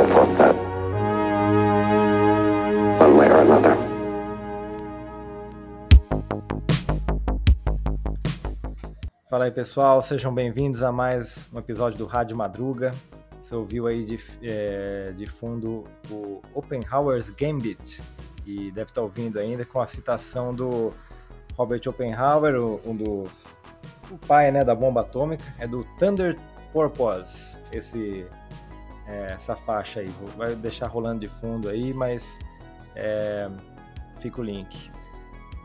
all thought that, one way or another. Fala aí pessoal, sejam bem-vindos a mais um episódio do Rádio Madruga. Você ouviu aí de, é, de fundo o Oppenhauer's Gambit e deve estar ouvindo ainda com a citação do Robert Oppenhauer, um dos o pai né, da bomba atômica, é do Thunder Purpose, esse, é, essa faixa aí. Vai deixar rolando de fundo aí, mas é, fica o link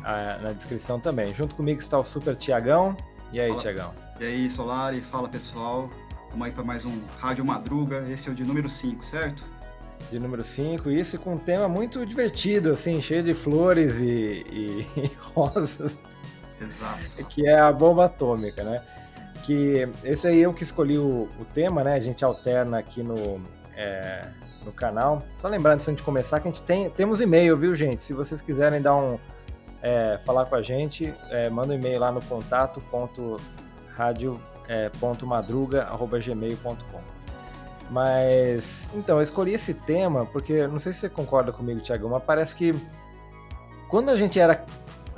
ah, na descrição também. Junto comigo está o Super Tiagão. E aí, Fala. Tiagão? E aí, Solari, fala pessoal. Vamos aí para mais um Rádio Madruga. Esse é o de número 5, certo? De número 5, isso com um tema muito divertido, assim, cheio de flores e, e- e rosas, Exato. que é a bomba atômica, né? Que esse aí eu que escolhi o, o tema, né? A gente alterna aqui no, é, no canal. Só lembrando, antes de começar, que a gente tem, temos e-mail, viu, gente? Se vocês quiserem dar um. é, falar com a gente, é, manda um e-mail lá no contato ponto rádio, é. Mas, então, eu escolhi esse tema porque, não sei se você concorda comigo, Tiago, mas parece que quando a gente era,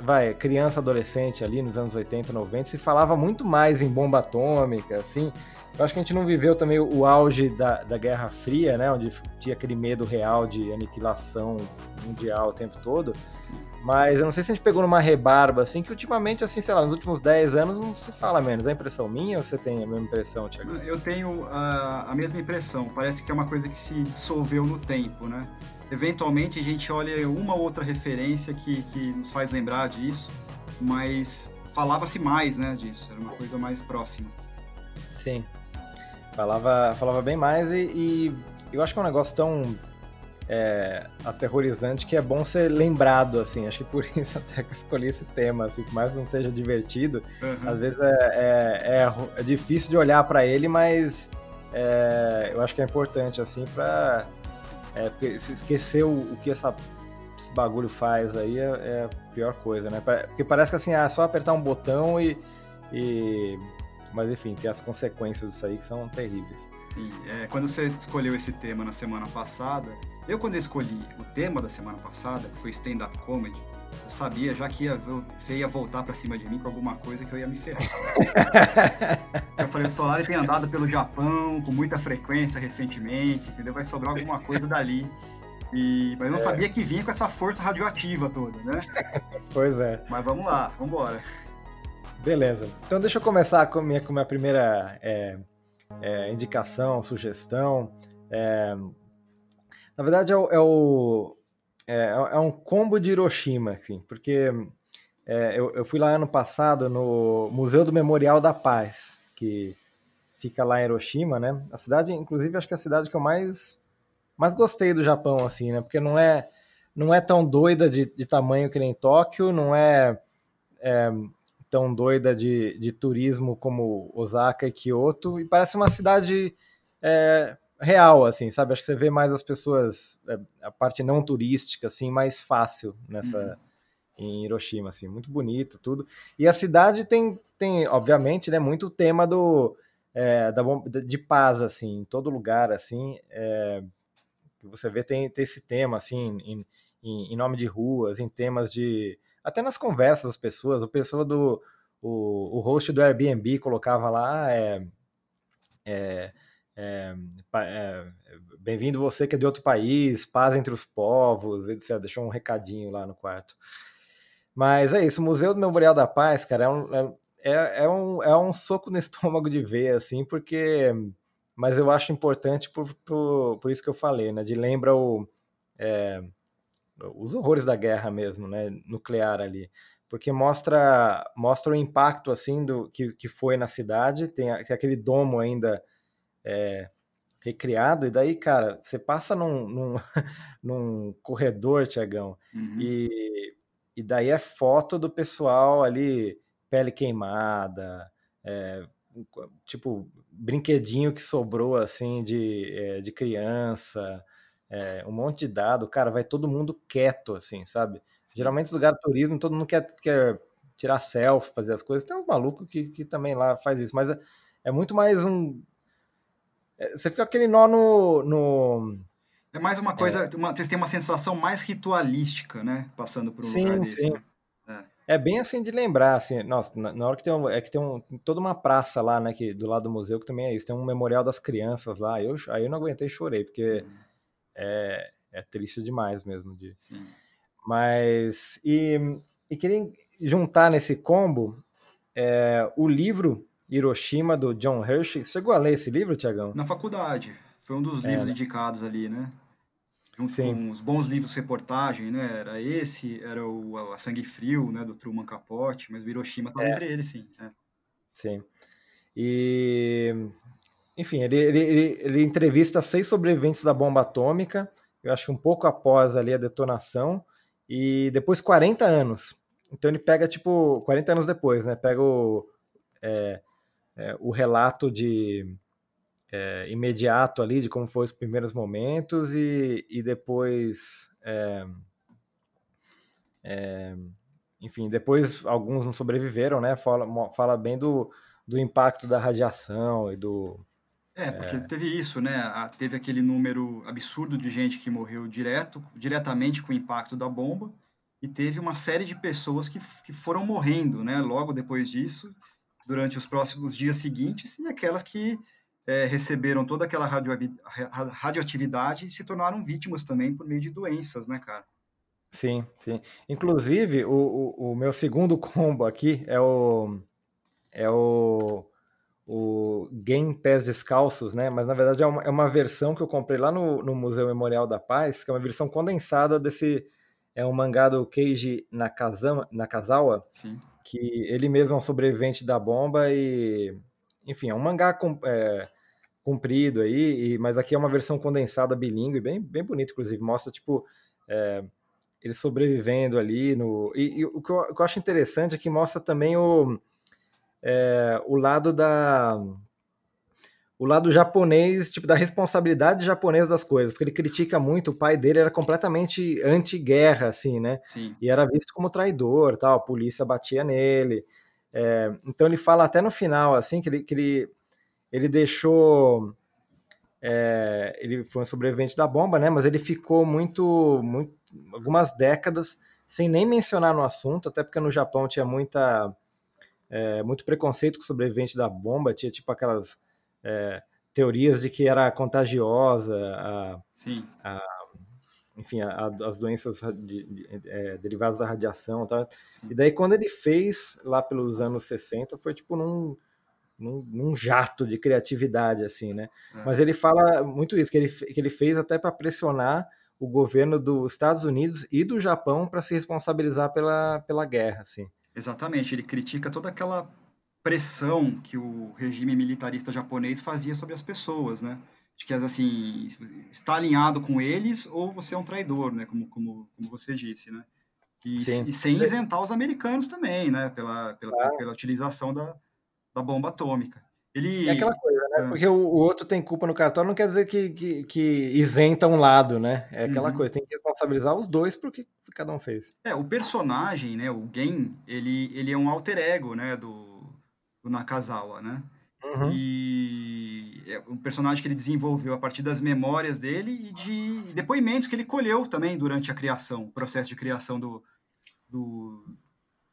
vai, criança, adolescente ali nos anos 80, 90, se falava muito mais em bomba atômica, assim. Eu acho que a gente não viveu também o auge da, da Guerra Fria, né, onde tinha aquele medo real de aniquilação mundial o tempo todo. Sim. Mas eu não sei se a gente pegou numa rebarba, assim, que ultimamente, assim, sei lá, nos últimos 10 anos não se fala menos. É impressão minha ou você tem a mesma impressão, Tiago? Eu tenho a, a mesma impressão. Parece que é uma coisa que se dissolveu no tempo, né? Eventualmente a gente olha uma ou outra referência que, que nos faz lembrar disso, mas falava-se mais, né, disso. Era uma coisa mais próxima. Sim. Falava, falava bem mais e, e eu acho que é um negócio tão é, aterrorizante que é bom ser lembrado, assim. Acho que por isso até que eu escolhi esse tema, assim, por mais que não seja divertido, Uhum. às vezes é, é, é é difícil de olhar para ele, mas é, eu acho que é importante, assim, pra é, porque se esquecer o, o que essa, esse bagulho faz aí é, é a pior coisa, né? Porque parece que assim, ah, é só apertar um botão e, e- Mas enfim, tem as consequências disso aí que são terríveis. Sim, é, quando você escolheu esse tema na semana passada, eu quando eu escolhi o tema da semana passada, que foi stand-up comedy, eu sabia já que ia, vo- você ia voltar pra cima de mim com alguma coisa que eu ia me ferrar. eu falei, o Solari tem andado pelo Japão com muita frequência recentemente, entendeu? Vai sobrar alguma coisa dali. E, mas eu não sabia que vinha com essa força radioativa toda, né? pois é. Mas vamos lá, vamos embora. Beleza. Então deixa eu começar com a minha, com a minha primeira é, é, indicação, sugestão. É, na verdade, é, o, é, o- é- é um combo de Hiroshima, assim, porque é, eu, eu fui lá ano passado no Museu do Memorial da Paz, que fica lá em Hiroshima, né? A cidade, inclusive, acho que é a cidade que eu mais, mais gostei do Japão, assim, né? Porque não é, não é tão doida de, de tamanho que nem Tóquio, não é tão doida de, de turismo como Osaka e Kyoto, e parece uma cidade é, real, assim, sabe? Acho que você vê mais as pessoas, é, a parte não turística, assim, mais fácil nessa. Em Hiroshima, assim, muito bonito, tudo. E a cidade tem, tem obviamente, né, muito tema do, é, da, de paz, assim, em todo lugar, assim, é, que você vê tem, tem esse tema, assim, em, em, em nome de ruas, em temas de até nas conversas das pessoas, o pessoa do o, o host do Airbnb colocava lá "Ah, é, é, é, é, bem-vindo você que é de outro país, paz entre os povos, etc. Deixou um recadinho lá no quarto. Mas é isso, o Museu do Memorial da Paz, cara, é um, é, é, é um, é um soco no estômago de ver, assim, porque. Mas eu acho importante por, por, por isso que eu falei, né? De lembra o, é, os horrores da guerra mesmo, né? Nuclear ali. porque mostra mostra o impacto assim do que, que foi na cidade, tem, tem aquele domo ainda é, recriado, e daí, cara, você passa num, num, num corredor, Tiagão, uhum. e, e daí é foto do pessoal ali, pele queimada, é, tipo, brinquedinho que sobrou, assim, de, é, de criança, é, um monte de dado, cara, vai todo mundo quieto, assim, sabe? Geralmente, lugar turismo, todo mundo quer, quer tirar selfie, fazer as coisas. Tem uns malucos que, que também lá faz isso, mas é, é muito mais um você fica aquele nó no. no... É mais uma coisa, é. Uma, tem uma sensação mais ritualística, né? Passando por um sim, lugar desse. Sim. Né? É. é. bem assim de lembrar, assim, nossa, na, na hora que tem um, é que tem um, toda uma praça lá, né, que, do lado do museu, que também é isso, tem um memorial das crianças lá, eu, aí eu não aguentei e chorei, porque uhum. é, é triste demais mesmo. De... Sim. Mas, e, e queria juntar nesse combo é, o livro Hiroshima, do John Hershey. Chegou a ler esse livro, Tiagão? Na faculdade. Foi um dos é, livros né? indicados ali, né? Junto Sim. com os bons livros de reportagem, né? Era esse, era o A Sangue Frio, né? Do Truman Capote, mas o Hiroshima estava é. entre eles, sim. É. Sim. E... Enfim, ele, ele, ele, ele entrevista seis sobreviventes da bomba atômica, eu acho que um pouco após ali a detonação, e depois 40 anos. Então ele pega, tipo, 40 anos depois, né? Pega o... É, é, o relato de é, imediato ali de como foram os primeiros momentos e, e depois é, é, enfim depois alguns não sobreviveram né fala, fala bem do, do impacto da radiação e do é, porque é. teve isso, né? Teve aquele número absurdo de gente que morreu direto, diretamente com o impacto da bomba, e teve uma série de pessoas que, que foram morrendo, né? Logo depois disso, durante os próximos dias seguintes e aquelas que é, receberam toda aquela radioatividade e se tornaram vítimas também por meio de doenças, né, cara? Sim, sim. Inclusive, o, o, o meu segundo combo aqui é o é o, o Game Pés Descalços, né? Mas na verdade é uma, é uma versão que eu comprei lá no, no Museu Memorial da Paz, que é uma versão condensada desse é um mangá do Keiji Nakazawa, Sim que ele mesmo é um sobrevivente da bomba e, enfim, é um mangá com, é, comprido aí, e, mas aqui é uma versão condensada bilíngue, bem, bem bonito, inclusive, mostra, tipo, é, ele sobrevivendo ali no... E, e o, que eu, o, que eu, acho interessante é que mostra também o, é, o lado da o lado japonês, tipo, da responsabilidade japonesa das coisas, porque ele critica muito, o pai dele era completamente anti-guerra, assim, né? Sim. E era visto como traidor, tal, a polícia batia nele. É, então ele fala até no final, assim, que ele, que ele, ele deixou... É, ele foi um sobrevivente da bomba, né? Mas ele ficou muito, muito, algumas décadas sem nem mencionar no assunto, até porque no Japão tinha muita, é, muito preconceito com o sobrevivente da bomba, tinha tipo aquelas é, teorias de que era contagiosa, a. A, enfim, a, as doenças de, de, é, derivadas da radiação. Tá? E daí, quando ele fez, lá pelos anos 60, foi tipo num, num, num jato de criatividade, assim, né? É. Mas ele fala muito isso, que ele, que ele fez até para pressionar o governo dos Estados Unidos e do Japão para se responsabilizar pela, pela guerra, assim. Exatamente, ele critica toda aquela pressão que o regime militarista japonês fazia sobre as pessoas, né? De que, assim, está alinhado com eles ou você é um traidor, né? Como, como, como você disse, né? E, e sem isentar os americanos também, né? Pela, pela, claro. pela utilização da, da bomba atômica. Ele... É aquela coisa, né? É. Porque o, o, outro tem culpa no cartório não quer dizer que, que, que isenta um lado, né? É aquela uhum. coisa, tem que responsabilizar os dois por que cada um fez. É, o personagem, né? O Gen, ele, ele é um alter ego, né? Do, do Nakazawa, né? Uhum. E é um personagem que ele desenvolveu a partir das memórias dele e de depoimentos que ele colheu também durante a criação, o processo de criação do, do,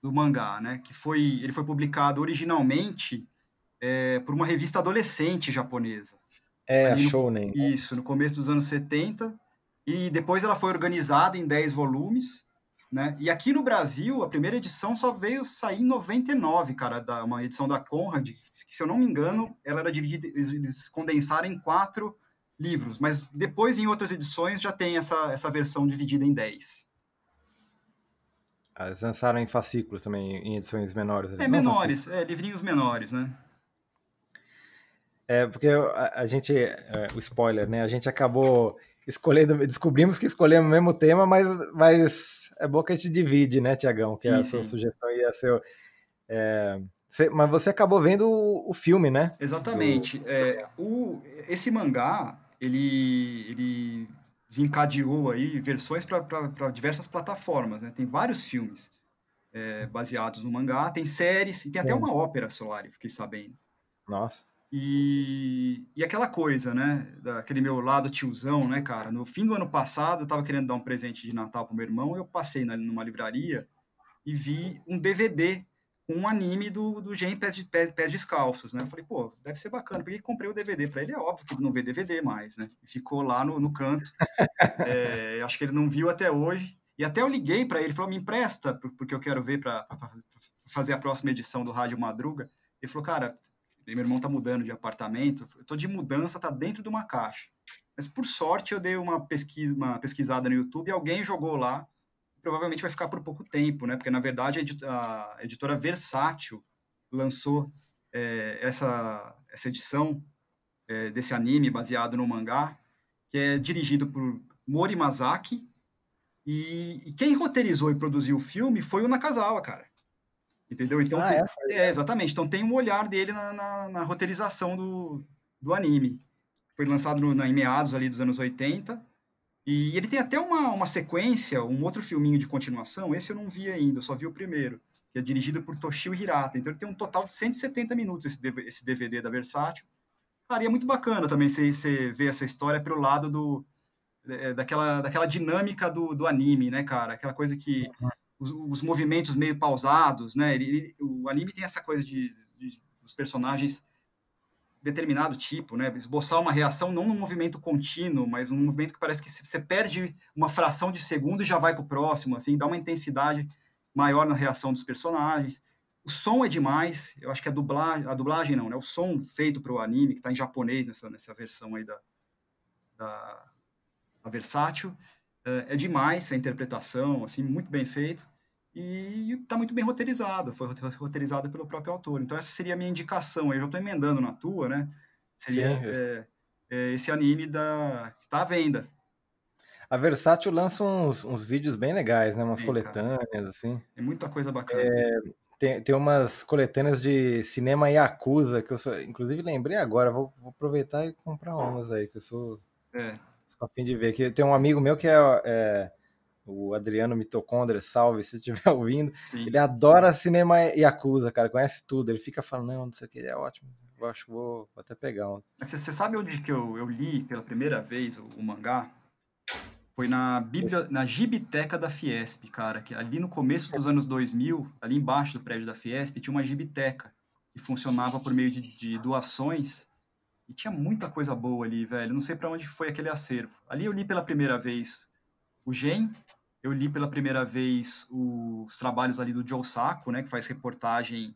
do mangá, né? Que foi, ele foi publicado originalmente é, por uma revista adolescente japonesa. É, a Shounen. No, isso, no começo dos anos 70. E depois ela foi organizada em 10 volumes né? E aqui no Brasil, a primeira edição só veio sair em 99, cara, da, uma edição da Conrad, que se eu não me engano, ela era dividida, eles condensaram em quatro livros, mas depois em outras edições já tem essa, essa versão dividida em 10. Ah, eles lançaram em fascículos também, em edições menores. É, Não menores, é, livrinhos menores, né? É, porque a, a gente, é, o spoiler, né? A gente acabou escolhendo, descobrimos que escolhemos o mesmo tema, mas, mas é bom que a gente divide, né, Tiagão? Que Sim, a sua sim. sugestão ia ser. é, você- mas você acabou vendo o, filme, né? Exatamente. É, o, esse mangá, ele, ele desencadeou aí versões para diversas plataformas, né? Tem vários filmes é, baseados no mangá, tem séries, e tem até uma ópera, Solari, fiquei sabendo. Nossa. E, e aquela coisa, né? Daquele meu lado tiozão, né, cara? No fim do ano passado, eu tava querendo dar um presente de Natal pro meu irmão, eu passei na, numa livraria e vi um DVD com um anime do, do Gen Pés, de, Pés, Pés Descalços, né? Eu falei, pô, deve ser bacana. Peguei e comprei o DVD para ele. É óbvio que ele não vê DVD mais, né? E ficou lá no, no canto. É, acho que ele não viu até hoje. E até eu liguei para ele, falou, me empresta, por- porque eu quero ver para fazer a próxima edição do Rádio Madruga. Ele falou, cara, meu irmão tá mudando de apartamento, eu tô de mudança, tá dentro de uma caixa. Mas por sorte eu dei uma pesquisa, uma pesquisada no YouTube e alguém jogou lá. Provavelmente vai ficar por pouco tempo, né? Porque na verdade a editora Versátil lançou é, essa, essa edição é, desse anime baseado no mangá, que é dirigido por Mori Masaki. E, e quem roteirizou e produziu o filme foi o Nakazawa, cara. Entendeu? Então, Ah, tem- é? É, exatamente. Então tem um olhar dele na, na, na roteirização do, do anime. Foi lançado no, na, em meados ali dos anos 80. E ele tem até uma, uma sequência, um outro filminho de continuação. Esse eu não vi ainda, eu só vi o primeiro. Que é dirigido por Toshio Hirata. Então ele tem um total de 170 minutos esse, esse DVD da Versátil. Cara, e é muito bacana também você, você ver essa história pelo lado do, é, daquela, daquela dinâmica do, do anime, né, cara? Aquela coisa que os, os movimentos meio pausados, né? Ele, o anime tem essa coisa de, de os personagens determinado tipo, né? Esboçar uma reação não num movimento contínuo, mas um movimento que parece que você perde uma fração de segundo e já vai para o próximo, assim, dá uma intensidade maior na reação dos personagens. O som é demais, eu acho que a dublagem, a dublagem não, né? O som feito para o anime, que está em japonês nessa, nessa versão aí da, da, da Versátil, é, é demais a interpretação, assim, muito bem feito. E está muito bem roteirizado, foi rote- roteirizado pelo próprio autor. Então, essa seria a minha indicação. Eu já estou emendando na tua, né? Seria é, é, esse anime da, que está à venda. A Versátil lança uns, uns vídeos bem legais, né? Umas Sim, cara. coletâneas, assim. Tem muita coisa bacana. Tem, tem umas coletâneas de cinema Yakuza, que eu sou, inclusive lembrei agora, vou, vou aproveitar e comprar umas aí, que eu sou, É, sou a fim de ver. Que tem um amigo meu que é, é, o Adriano Mitocondria, salve se estiver ouvindo. sim. Ele adora cinema Yakuza, cara, conhece tudo. Ele fica falando, não, não sei o que, é ótimo. Eu acho que vou, vou até pegar um. Você, você sabe onde que eu, eu li pela primeira vez o, o mangá? Foi na, bibli- na Gibiteca da Fiesp, cara, que ali no começo dos anos 2000, ali embaixo do prédio da Fiesp, tinha uma Gibiteca que funcionava por meio de, de doações e tinha muita coisa boa ali, velho. Não sei para onde foi aquele acervo. Ali eu li pela primeira vez o Gen, eu li pela primeira vez os trabalhos ali do Joe Sacco, né, que faz reportagem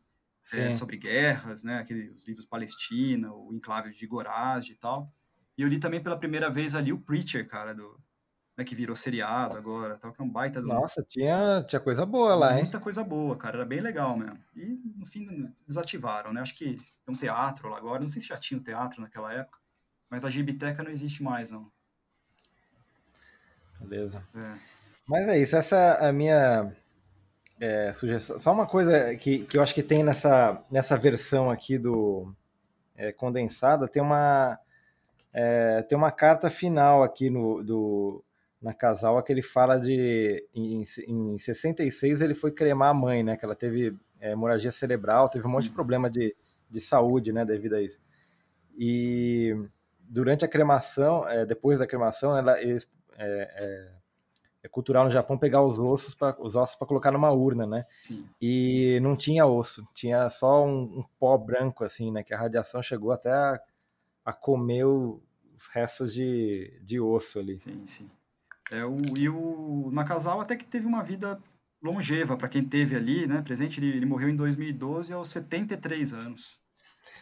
é, sobre guerras, né? Aquele, os livros Palestina, o Enclave de Goraz e tal. E eu li também pela primeira vez ali o Preacher, cara, do, né, que virou seriado agora, tal, que é um baita do, Nossa, tinha, tinha coisa boa lá, hein? muita coisa boa, cara, era bem legal mesmo. E no fim desativaram, né? Acho que tem um teatro lá agora, não sei se já tinha um teatro naquela época, mas a Gibiteca não existe mais, não. Beleza. É. Mas é isso, essa é a minha é, sugestão. Só uma coisa que, que eu acho que tem nessa, nessa versão aqui do é, condensada, tem uma é, tem uma carta final aqui no, do, na Casal que ele fala de em, em 66 ele foi cremar a mãe, né? Que ela teve é, hemorragia cerebral, teve um monte de problema de, de saúde, né? Devido a isso. E durante a cremação, é, depois da cremação, ela, eles, é, é, cultural no Japão pegar os ossos para os ossos para colocar numa urna, né? Sim, E não tinha osso, tinha só um, um pó branco assim, né? Que a radiação chegou até a, a comer o- os restos de, de osso ali. sim, sim. É, o, e o Nakazawa até que teve uma vida longeva para quem teve ali, né? Presente, ele, ele morreu em 2012 aos 73 anos.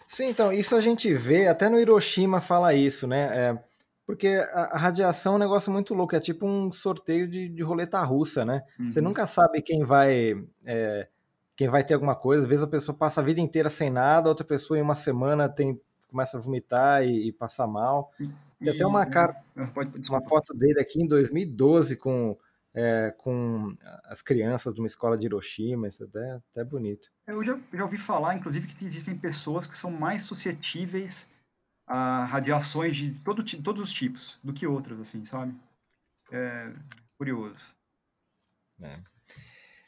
Sim, então, isso a gente vê, até no Hiroshima fala isso, né? É, Porque a, a radiação é um negócio muito louco, é tipo um sorteio de, de roleta russa, né? Você Uhum. nunca sabe quem vai. é, quem vai ter alguma coisa. Às vezes a pessoa passa a vida inteira sem nada, outra pessoa em uma semana tem, começa a vomitar e, e passar mal. Tem até uma, cara, Ah, Pode, uma foto dele aqui em 2012 com, é, com as crianças de uma escola de Hiroshima, isso é até, até bonito. Eu já, já ouvi falar, inclusive, que existem pessoas que são mais suscetíveis a radiações de todo, todos os tipos do que outras, assim, sabe? É curioso.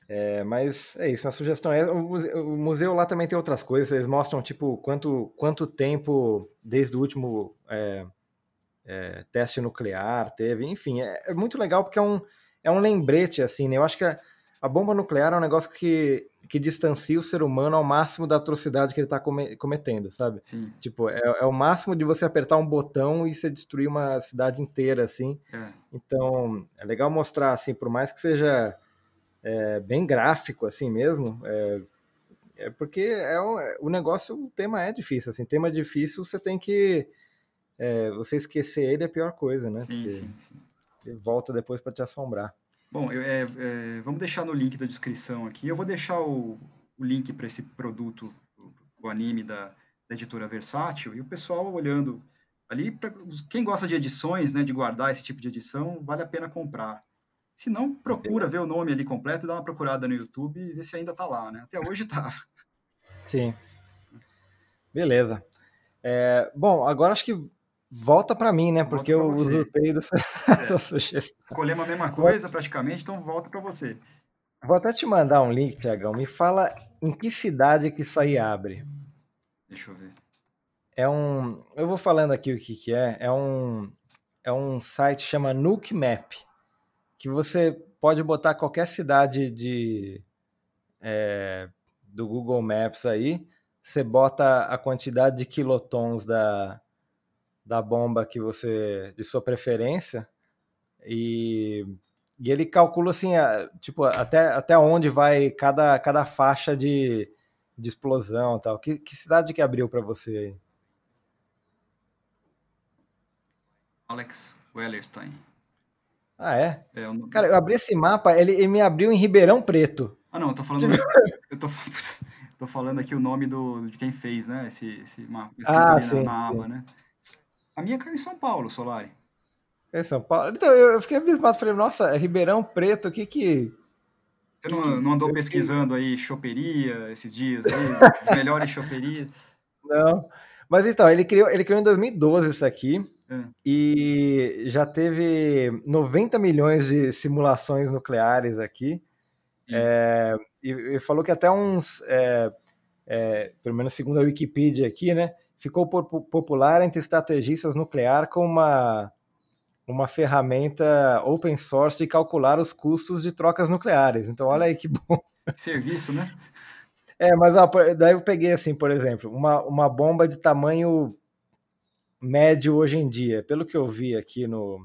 É, mas é isso, a sugestão é. O muse- o museu lá também tem outras coisas, eles mostram tipo quanto, quanto tempo desde o último é, é, teste nuclear teve, enfim, é, é muito legal porque é um, é um lembrete, assim, né? Eu acho que a, bomba nuclear é um negócio que, que distancia o ser humano ao máximo da atrocidade que ele está cometendo, sabe? Sim, Tipo, é, é o máximo de você apertar um botão e você destruir uma cidade inteira, assim. é. Então, é legal mostrar, assim, por mais que seja é, bem gráfico, assim mesmo, é, é porque é o, é- o negócio, o tema é difícil, assim, tema difícil, você tem que, é, você esquecer ele é a pior coisa, né? Sim, Porque sim, sim. ele volta depois para te assombrar. Bom, eu- é, é, vamos deixar no link da descrição aqui. Eu vou deixar o, o link para esse produto, o, o anime da, da editora Versátil, e o pessoal olhando ali, pra, quem gosta de edições, né, de guardar esse tipo de edição, vale a pena comprar. Se não, procura ver o nome ali completo, dá uma procurada no YouTube e vê se ainda tá lá, né? Até hoje tá. Sim. Beleza. É, bom, agora acho que volta para mim, né? Porque eu usurpei da sua, É. sugestão. Escolhemos a mesma coisa praticamente, então volta para você. Vou até te mandar um link, Tiagão. Me fala em que cidade que isso aí abre. Deixa eu ver. É um. Eu vou falando aqui o que, que é. É um, é um site que chama Nuke Map. Que você pode botar qualquer cidade de, é, do Google Maps aí. Você bota a quantidade de quilotons da, da bomba que você. de sua preferência. E, e ele calcula assim, a- tipo, até, até onde vai cada, cada faixa de, de explosão e tal. Que, que cidade que abriu para você aí? Alex Wellerstein. Ah, é? É, Cara, eu abri esse mapa, ele, ele me abriu em Ribeirão Preto. Ah, não, eu tô falando. eu tô, tô falando aqui o nome do, de quem fez, né? Esse, esse mapa. escrito Ah, sim, na, na sim. aba, né? A minha caiu em São Paulo, Solari. É São Paulo. Então, eu, fiquei abismado, falei, nossa, é Ribeirão Preto, o que que... Você não, não andou pesquisando aí choperia esses dias aí? Melhores choperias? Não. Mas então, ele criou, ele criou em 2012 isso aqui, É. e já teve 90 milhões de simulações nucleares aqui. É, e, e falou que até uns, é, é, pelo menos segundo a Wikipedia aqui, né, ficou po- popular entre estrategistas nucleares como uma, uma ferramenta open source de calcular os custos de trocas nucleares. Então, olha aí que bom. Serviço, né? É, mas ó, daí eu peguei assim, por exemplo, uma, uma bomba de tamanho médio hoje em dia. Pelo que eu vi aqui no.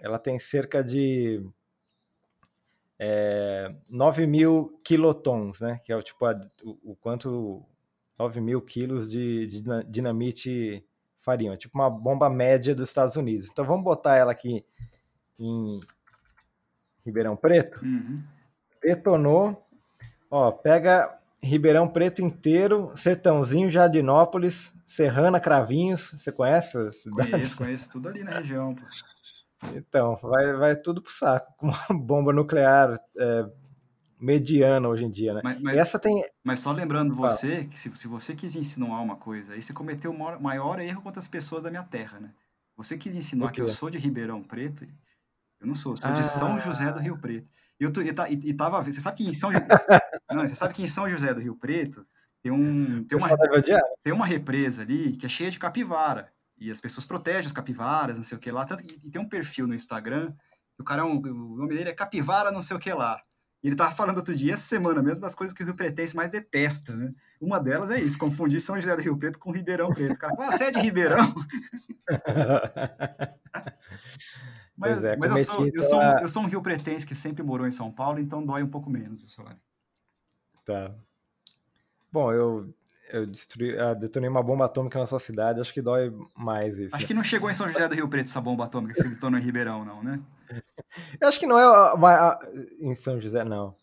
Ela tem cerca de é, 9 mil quilotons, né? Que é o tipo a- o, o quanto 9 mil quilos de, de dina- dinamite fariam. É tipo uma bomba média dos Estados Unidos. Então vamos botar ela aqui em Ribeirão Preto Uhum. detonou. Ó, pega Ribeirão Preto inteiro, Sertãozinho, Jardinópolis, Serrana, Cravinhos. Você conhece as cidades? Conheço, conheço tudo ali na região. pô. Então, vai, vai tudo pro saco com uma bomba nuclear é, mediana hoje em dia, né? Mas, E mas, essa tem. mas só lembrando você que se, se você quis insinuar uma coisa, aí você cometeu o maior, erro contra as pessoas da minha terra, né? Você quis insinuar que eu sou de Ribeirão Preto, eu não sou, eu sou de Ah. São José do Rio Preto. E eu tô, e, tá- e- e tava, você sabe que em São, não, você sabe que em São José do Rio Preto tem um, tem uma, odiar. tem uma represa ali que é cheia de capivara. E as pessoas protegem as capivaras, não sei o que lá. Tanto que e tem um perfil no Instagram, que o cara é um, o nome dele é Capivara não sei o que lá. Ele tava falando outro dia, essa semana mesmo, das coisas que o Rio Pretense mais detesta, né? Uma delas é isso, confundir São José do Rio Preto com Ribeirão Preto. O cara ah, você é de Ribeirão? Mas, é, mas eu, sou, eu, então, sou, um- eu sou um Rio Pretense que sempre morou em São Paulo, então dói um pouco menos, viu, Solari? Tá. Bom, eu, eu destruí, ah, detonei uma bomba atômica na sua cidade, acho que dói mais isso. Acho que não chegou em São José do Rio Preto essa bomba atômica que você detonou em Ribeirão, não, né? Eu acho que não é a- a- a- em São José, não.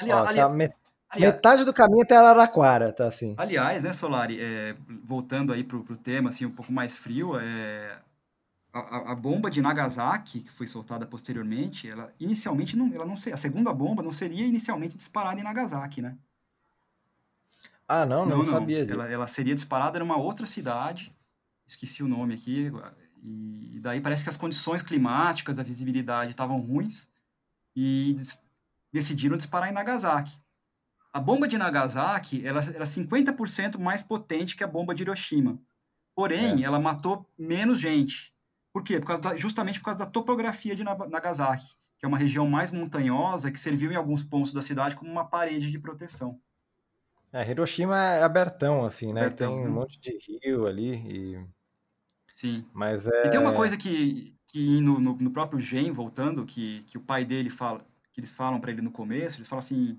Ali- Ó, ali- tá met- aliás- metade do caminho até Araraquara, tá assim. Aliás, né, Solari, é, voltando aí pro, pro tema, assim, um pouco mais frio, é, a, a- bomba de Nagasaki, que foi soltada posteriormente, ela inicialmente não, ela não a segunda bomba não seria inicialmente disparada em Nagasaki, né? Ah, não, não, sabia disso. Ela, ela seria disparada numa outra cidade, esqueci o nome aqui, e daí parece que as condições climáticas, a visibilidade estavam ruins, e decidiram disparar em Nagasaki. A bomba de Nagasaki ela era 50% mais potente que a bomba de Hiroshima. Porém, É. ela matou menos gente. Por quê? Por causa da- justamente por causa da topografia de Na- Nagasaki, que é uma região mais montanhosa que serviu em alguns pontos da cidade como uma parede de proteção. É, Hiroshima é abertão, assim, né? Abertão, tem um né? monte de rio ali, e... Sim. mas é... E tem uma coisa que, que no, no, no próprio Gen, voltando, que, que o pai dele fala, que eles falam para ele no começo, eles falam assim,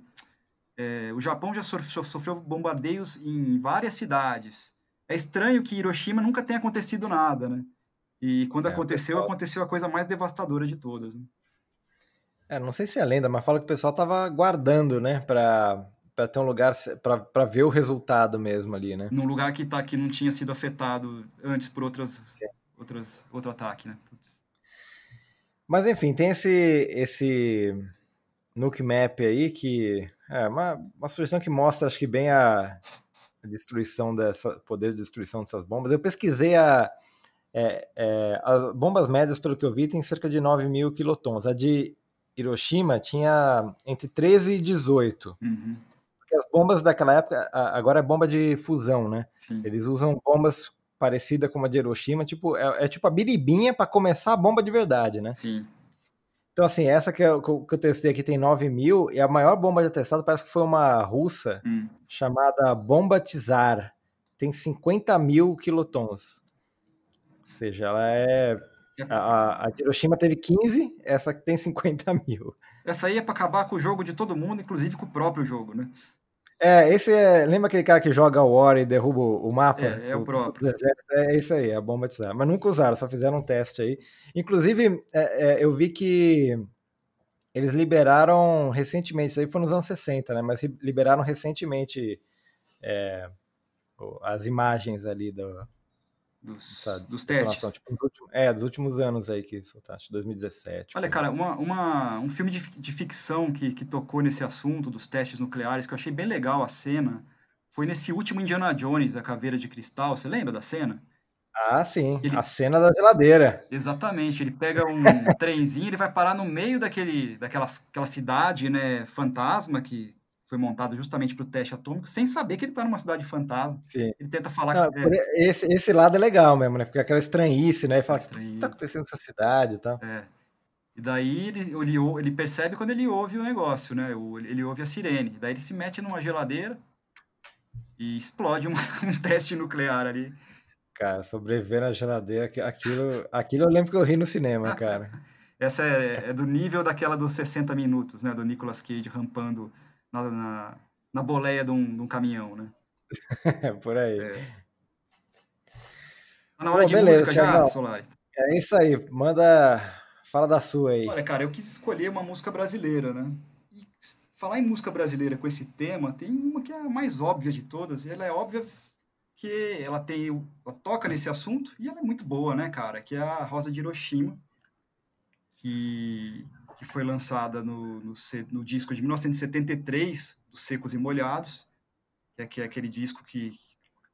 é, o Japão já sof- sof- sofreu bombardeios em várias cidades. É estranho que Hiroshima nunca tenha acontecido nada, né? E quando É, aconteceu, pessoal- aconteceu a coisa mais devastadora de todas. Né? É, não sei se é lenda, mas fala que o pessoal tava guardando, né? Pra, pra ter um lugar, pra ver o resultado mesmo ali, né? Num lugar que, tá, que não tinha sido afetado antes por outras, outras, outro ataque, né? Putz. Mas enfim, tem esse, esse Nuke Map aí que é uma, uma sugestão que mostra, acho que bem a, a destruição dessa, poder de destruição dessas bombas. Eu pesquisei a, é, é, as bombas médias, pelo que eu vi, tem cerca de 9 mil quilotons. A de Hiroshima tinha entre 13 e 18. Uhum, Porque as bombas daquela época, agora é bomba de fusão, né? sim. Eles usam bombas parecidas com a de Hiroshima, tipo, é, é tipo a biribinha para começar a bomba de verdade, né? Sim. Então, assim, essa que eu, que eu testei aqui tem 9 mil, e a maior bomba já testada parece que foi uma russa Hum. chamada Bomba Tsar. Tem 50 mil quilotons. Ou seja, ela é. A, a Hiroshima teve 15, essa aqui tem 50 mil. Essa aí é para acabar com o jogo de todo mundo, inclusive com o próprio jogo, né? É, esse é. Lembra aquele cara que joga o War e derruba o mapa? É, é o próprio. dos exércitos? É isso aí, a bomba de. Mas nunca usaram, só fizeram um teste aí. Inclusive, é, é, eu vi que eles liberaram recentemente, isso aí foi nos anos 60, né? Mas liberaram recentemente é, as imagens ali do, Dos, dessa dos testes. tipo, dos últimos- é, dos últimos anos aí que acho que 2017. Olha, por cara, uma, uma- um filme de, de ficção que, que tocou nesse assunto dos testes nucleares, que eu achei bem legal a cena, foi nesse último Indiana Jones, da Caveira de Cristal. Você lembra da cena? Ah, sim, Ele- a cena da geladeira. Exatamente, ele pega um trenzinho, ele vai parar no meio daquele, daquela aquela cidade, né, fantasma, que foi montada justamente para o teste atômico, sem saber que ele está numa cidade fantasma. Sim. Ele tenta falar Não, que por esse, esse lado é legal mesmo, né? Fica aquela estranhice, né? E fala, o que estranho. tá acontecendo nessa cidade e tal. É. E daí ele, ele, ele percebe quando ele ouve o negócio, né? O- Ele ouve a sirene. Daí ele se mete numa geladeira e explode uma- um teste nuclear ali. Cara, sobreviver na geladeira, aqui- aquilo, aquilo eu lembro que eu ri no cinema, cara. Essa é, é do nível daquela dos 60 minutos, né? Do Nicolas Cage rampando na, na, na boleia de um, de um caminhão, né? Por aí. É. Tá na hora Bom, de beleza, música já. Solari? É isso aí, manda. Fala da sua aí. Olha, cara, eu quis escolher uma música brasileira, né? E falar em música brasileira com esse tema, tem uma que é a mais óbvia de todas, e ela é óbvia que ela tem, ela toca nesse assunto e ela é muito boa, né, cara? Que é a Rosa de Hiroshima, que, que foi lançada no, no, no disco de 1973, dos Secos e Molhados, que é, que é aquele disco que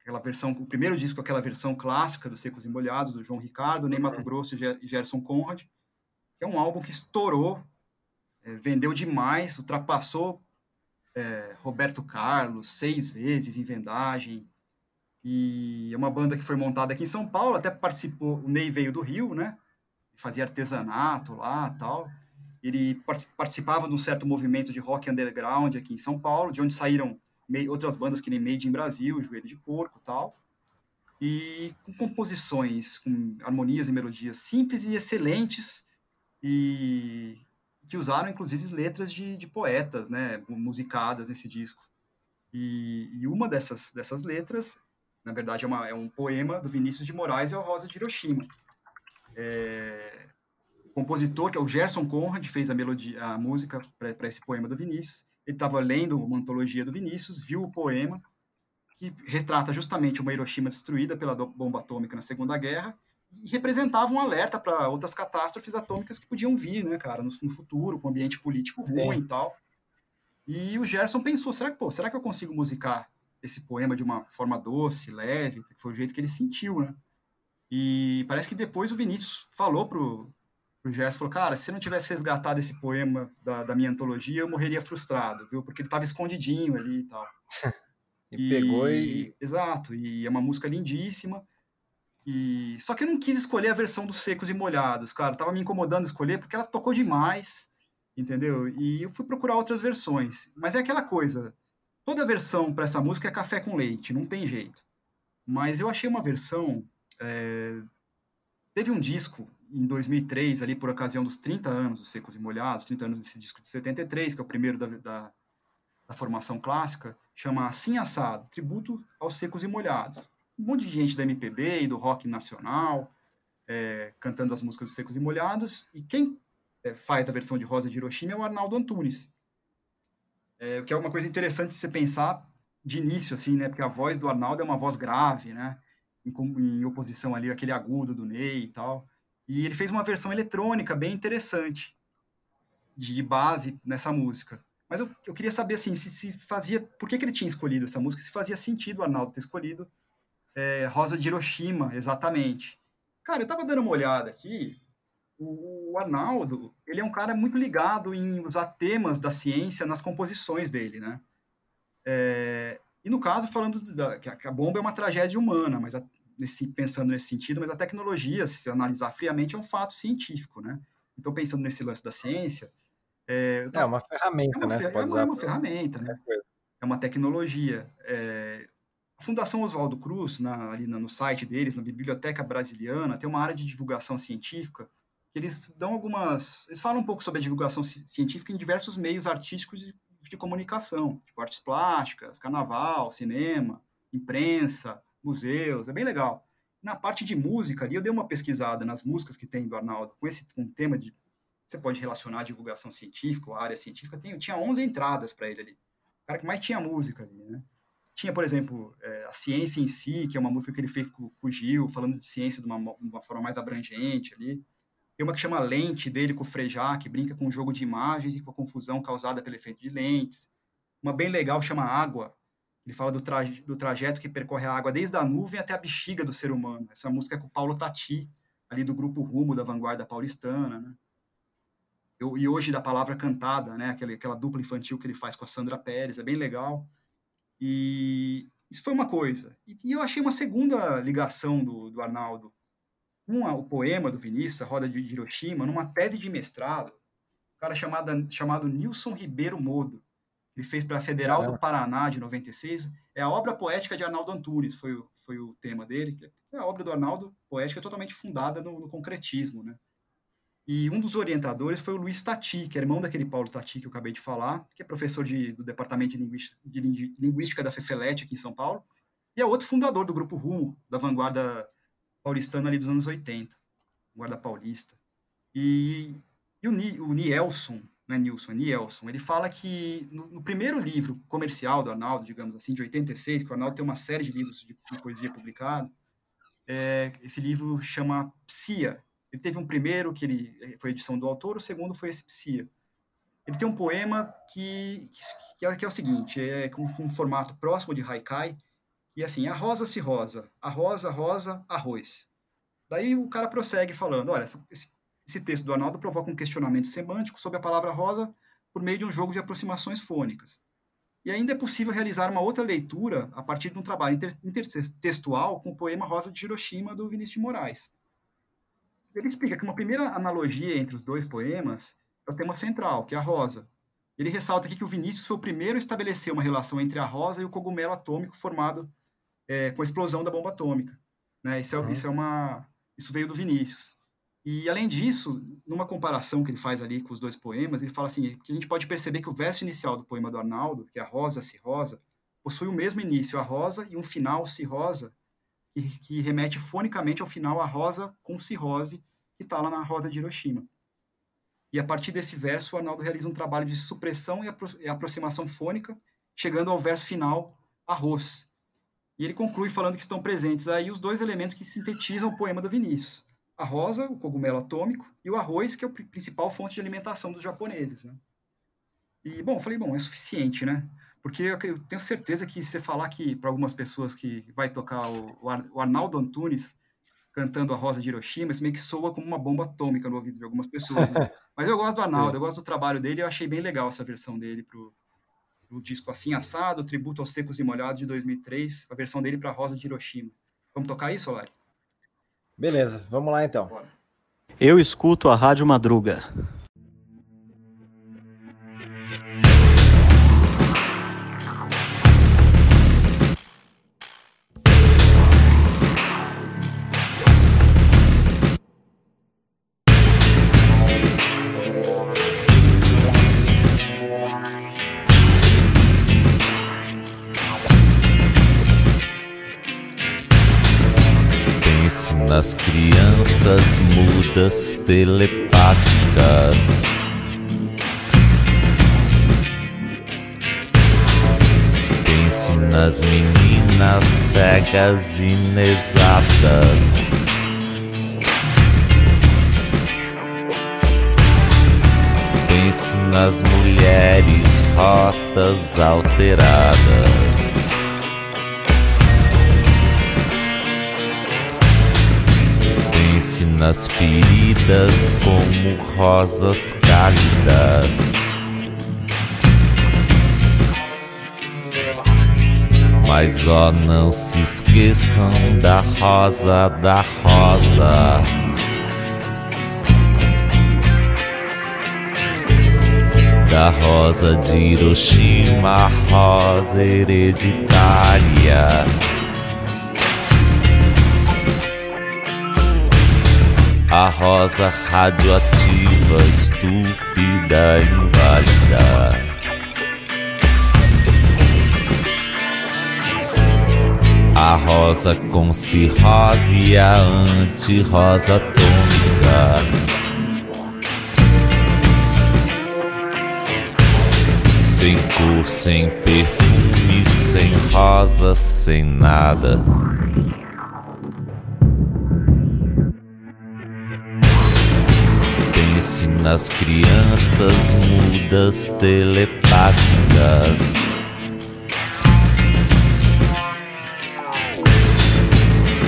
aquela versão, o primeiro disco, aquela versão clássica dos Secos e Molhados, do João Ricardo, Ney Mato Grosso e Ger- Gerson Conrad, que é um álbum que estourou, eh, vendeu demais, ultrapassou eh, Roberto Carlos seis vezes em vendagem, e é uma banda que foi montada aqui em São Paulo, até participou, o Ney veio do Rio, né, fazia artesanato lá tal, ele partic- participava de um certo movimento de rock underground aqui em São Paulo, de onde saíram outras bandas que nem Made in Brasil, Joelho de Porco tal, e com composições, com harmonias e melodias simples e excelentes, e que usaram inclusive letras de, de poetas, né, musicadas nesse disco. E, e uma dessas, dessas letras, na verdade, é, uma, é um poema do Vinícius de Moraes, é o Rosa de Hiroshima. É, compositor, que é o Gerson Conrad, fez a, melodia, a música para esse poema do Vinícius. Ele estava lendo uma antologia do Vinícius, viu o poema, que retrata justamente uma Hiroshima destruída pela bomba atômica na Segunda Guerra, e representava um alerta para outras catástrofes atômicas que podiam vir, né, cara, no, no futuro, com um ambiente político ruim e tal. E o Gerson pensou, será que, pô, será que eu consigo musicar esse poema de uma forma doce, leve, que foi o jeito que ele sentiu, né? E parece que depois o Vinícius falou pro, pro Gerson, falou, cara, se você não tivesse resgatado esse poema da, da minha antologia, eu morreria frustrado, viu? Porque ele estava escondidinho ali e tal. e, e, pegou e... Exato, e é uma música lindíssima. E só que eu não quis escolher a versão dos secos e molhados, cara. Tava me incomodando escolher porque ela tocou demais, entendeu? E eu fui procurar outras versões. Mas é aquela coisa. Toda versão para essa música é café com leite, não tem jeito. Mas eu achei uma versão. É... Teve um disco em 2003, ali por ocasião dos 30 anos dos Secos e Molhados, 30 anos desse disco de 73, que é o primeiro da, da, da formação clássica, chama Assim Assado, tributo aos Secos e Molhados um monte de gente da MPB e do rock nacional é, cantando as músicas dos Secos e Molhados, e quem é, faz a versão de Rosa de Hiroshima é o Arnaldo Antunes. É, o que é uma coisa interessante de você pensar de início, assim, né? Porque a voz do Arnaldo é uma voz grave, né? Em, em oposição ali àquele agudo do Ney e tal. E ele fez uma versão eletrônica bem interessante de, base nessa música. Mas eu, eu queria saber, assim, se, se fazia... Por que, que ele tinha escolhido essa música? Se fazia sentido o Arnaldo ter escolhido é, Rosa de Hiroshima, exatamente. Cara, eu tava dando uma olhada aqui, o, o Arnaldo, ele é um cara muito ligado em usar temas da ciência nas composições dele, né? É, e no caso, falando da, que a bomba é uma tragédia humana, mas a, nesse, pensando nesse sentido, mas a tecnologia, se você analisar friamente, é um fato científico, né? Então, pensando nesse lance da ciência... É, tava, é uma ferramenta, é uma, né? Fer, é uma, é uma ferramenta, né? É uma tecnologia. É, a Fundação Oswaldo Cruz, na, ali no site deles, na Biblioteca Brasiliana, tem uma área de divulgação científica que eles dão algumas. Eles falam um pouco sobre a divulgação científica em diversos meios artísticos de, de comunicação, tipo artes plásticas, carnaval, cinema, imprensa, museus, é bem legal. Na parte de música ali, eu dei uma pesquisada nas músicas que tem do Arnaldo, com esse com tema de. Você pode relacionar divulgação científica, a área científica, tem, tinha 11 entradas para ele ali. O cara que mais tinha música ali, né? Tinha, por exemplo, é, a Ciência em Si, que é uma música que ele fez com, com o Gil, falando de ciência de uma, uma, forma mais abrangente ali. Tem uma que chama Lente, dele com o Frejá, que brinca com o jogo de imagens e com a confusão causada pelo efeito de lentes. Uma bem legal chama Água, ele fala do, traje, do trajeto que percorre a água desde a nuvem até a bexiga do ser humano. Essa música é com o Paulo Tati, ali do grupo Rumo da Vanguarda Paulistana, né? Eu, e hoje da palavra cantada, né? Aquela, aquela dupla infantil que ele faz com a Sandra Pérez, é bem legal. E isso foi uma coisa. E, e eu achei uma segunda ligação do, do Arnaldo com o poema do Vinícius, A Roda de Hiroshima, numa tese de mestrado, um cara chamado, chamado Nilson Ribeiro Modo. Ele fez para a Federal do Paraná, de 96. É a obra poética de Arnaldo Antunes, foi, o, foi o tema dele. Que é a obra do Arnaldo, poética, totalmente fundada no, no concretismo, né? E um dos orientadores foi o Luiz Tati, que é irmão daquele Paulo Tati que eu acabei de falar, que é professor de, do Departamento de Linguística, de Linguística da FEFELET aqui em São Paulo, e é outro fundador do Grupo Rumo, da vanguarda paulistana ali dos anos 80, vanguarda paulista. E, e o, Ni, o Nielson, não é Nilson, é Nielson, ele fala que no, no, primeiro livro comercial do Arnaldo, digamos assim, de 86, que o Arnaldo tem uma série de livros de, de poesia publicado, é, esse livro chama Psia, ele teve um primeiro, que ele foi edição do autor, o segundo foi esse Psia. Ele tem um poema que, que, é, que é o seguinte, é com, com, um formato próximo de haikai, e assim, a rosa se rosa, a rosa, rosa, arroz. Daí o cara prossegue falando, olha, esse, esse texto do Arnaldo provoca um questionamento semântico sobre a palavra rosa por meio de um jogo de aproximações fônicas. E ainda é possível realizar uma outra leitura a partir de um trabalho inter, intertextual com o poema Rosa de Hiroshima, do Vinícius de Moraes ele explica que uma primeira analogia entre os dois poemas é o tema central, que é a rosa. Ele ressalta aqui que o Vinícius foi o primeiro a estabelecer uma relação entre a rosa e o cogumelo atômico formado é, com a explosão da bomba atômica. Né? Isso, é, uhum. isso, é uma, isso veio do Vinícius. E, além disso, numa comparação que ele faz ali com os dois poemas, ele fala assim, que a gente pode perceber que o verso inicial do poema do Arnaldo, que é a rosa se rosa, possui o mesmo início, a rosa, e um final, si rosa, que, que remete fonicamente ao final, a rosa com cirrose, que está lá na roda de Hiroshima. E a partir desse verso, o Arnaldo realiza um trabalho de supressão e, apro e aproximação fônica, chegando ao verso final, arroz. E ele conclui falando que estão presentes aí os dois elementos que sintetizam o poema do Vinícius. A rosa, o cogumelo atômico, e o arroz, que é a principal fonte de alimentação dos japoneses. Né? E, bom, falei, bom, é suficiente, né? Porque eu tenho certeza que se você falar que, para algumas pessoas, que vai tocar o, o Arnaldo Antunes cantando a Rosa de Hiroshima, isso meio que soa como uma bomba atômica no ouvido de algumas pessoas. Né? Mas eu gosto do Arnaldo, Sim. eu gosto do trabalho dele, eu achei bem legal essa versão dele pro, pro disco Assim Assado, Tributo aos Secos e Molhados de 2003, a versão dele para Rosa de Hiroshima. Vamos tocar isso, Lari? Beleza, vamos lá então. Eu escuto a Rádio Madruga. Telepáticas. Pense nas meninas cegas inexatas. Pense nas mulheres rotas alteradas. Pense nas feridas como rosas cálidas. Mas ó, não se esqueçam da rosa da rosa. Da rosa de Hiroshima, rosa hereditária. A rosa radioativa, estúpida, inválida. A rosa com cirrose e a anti-rosa atômica. Sem cor, sem perfume, sem rosa, sem nada. Nas crianças mudas telepáticas.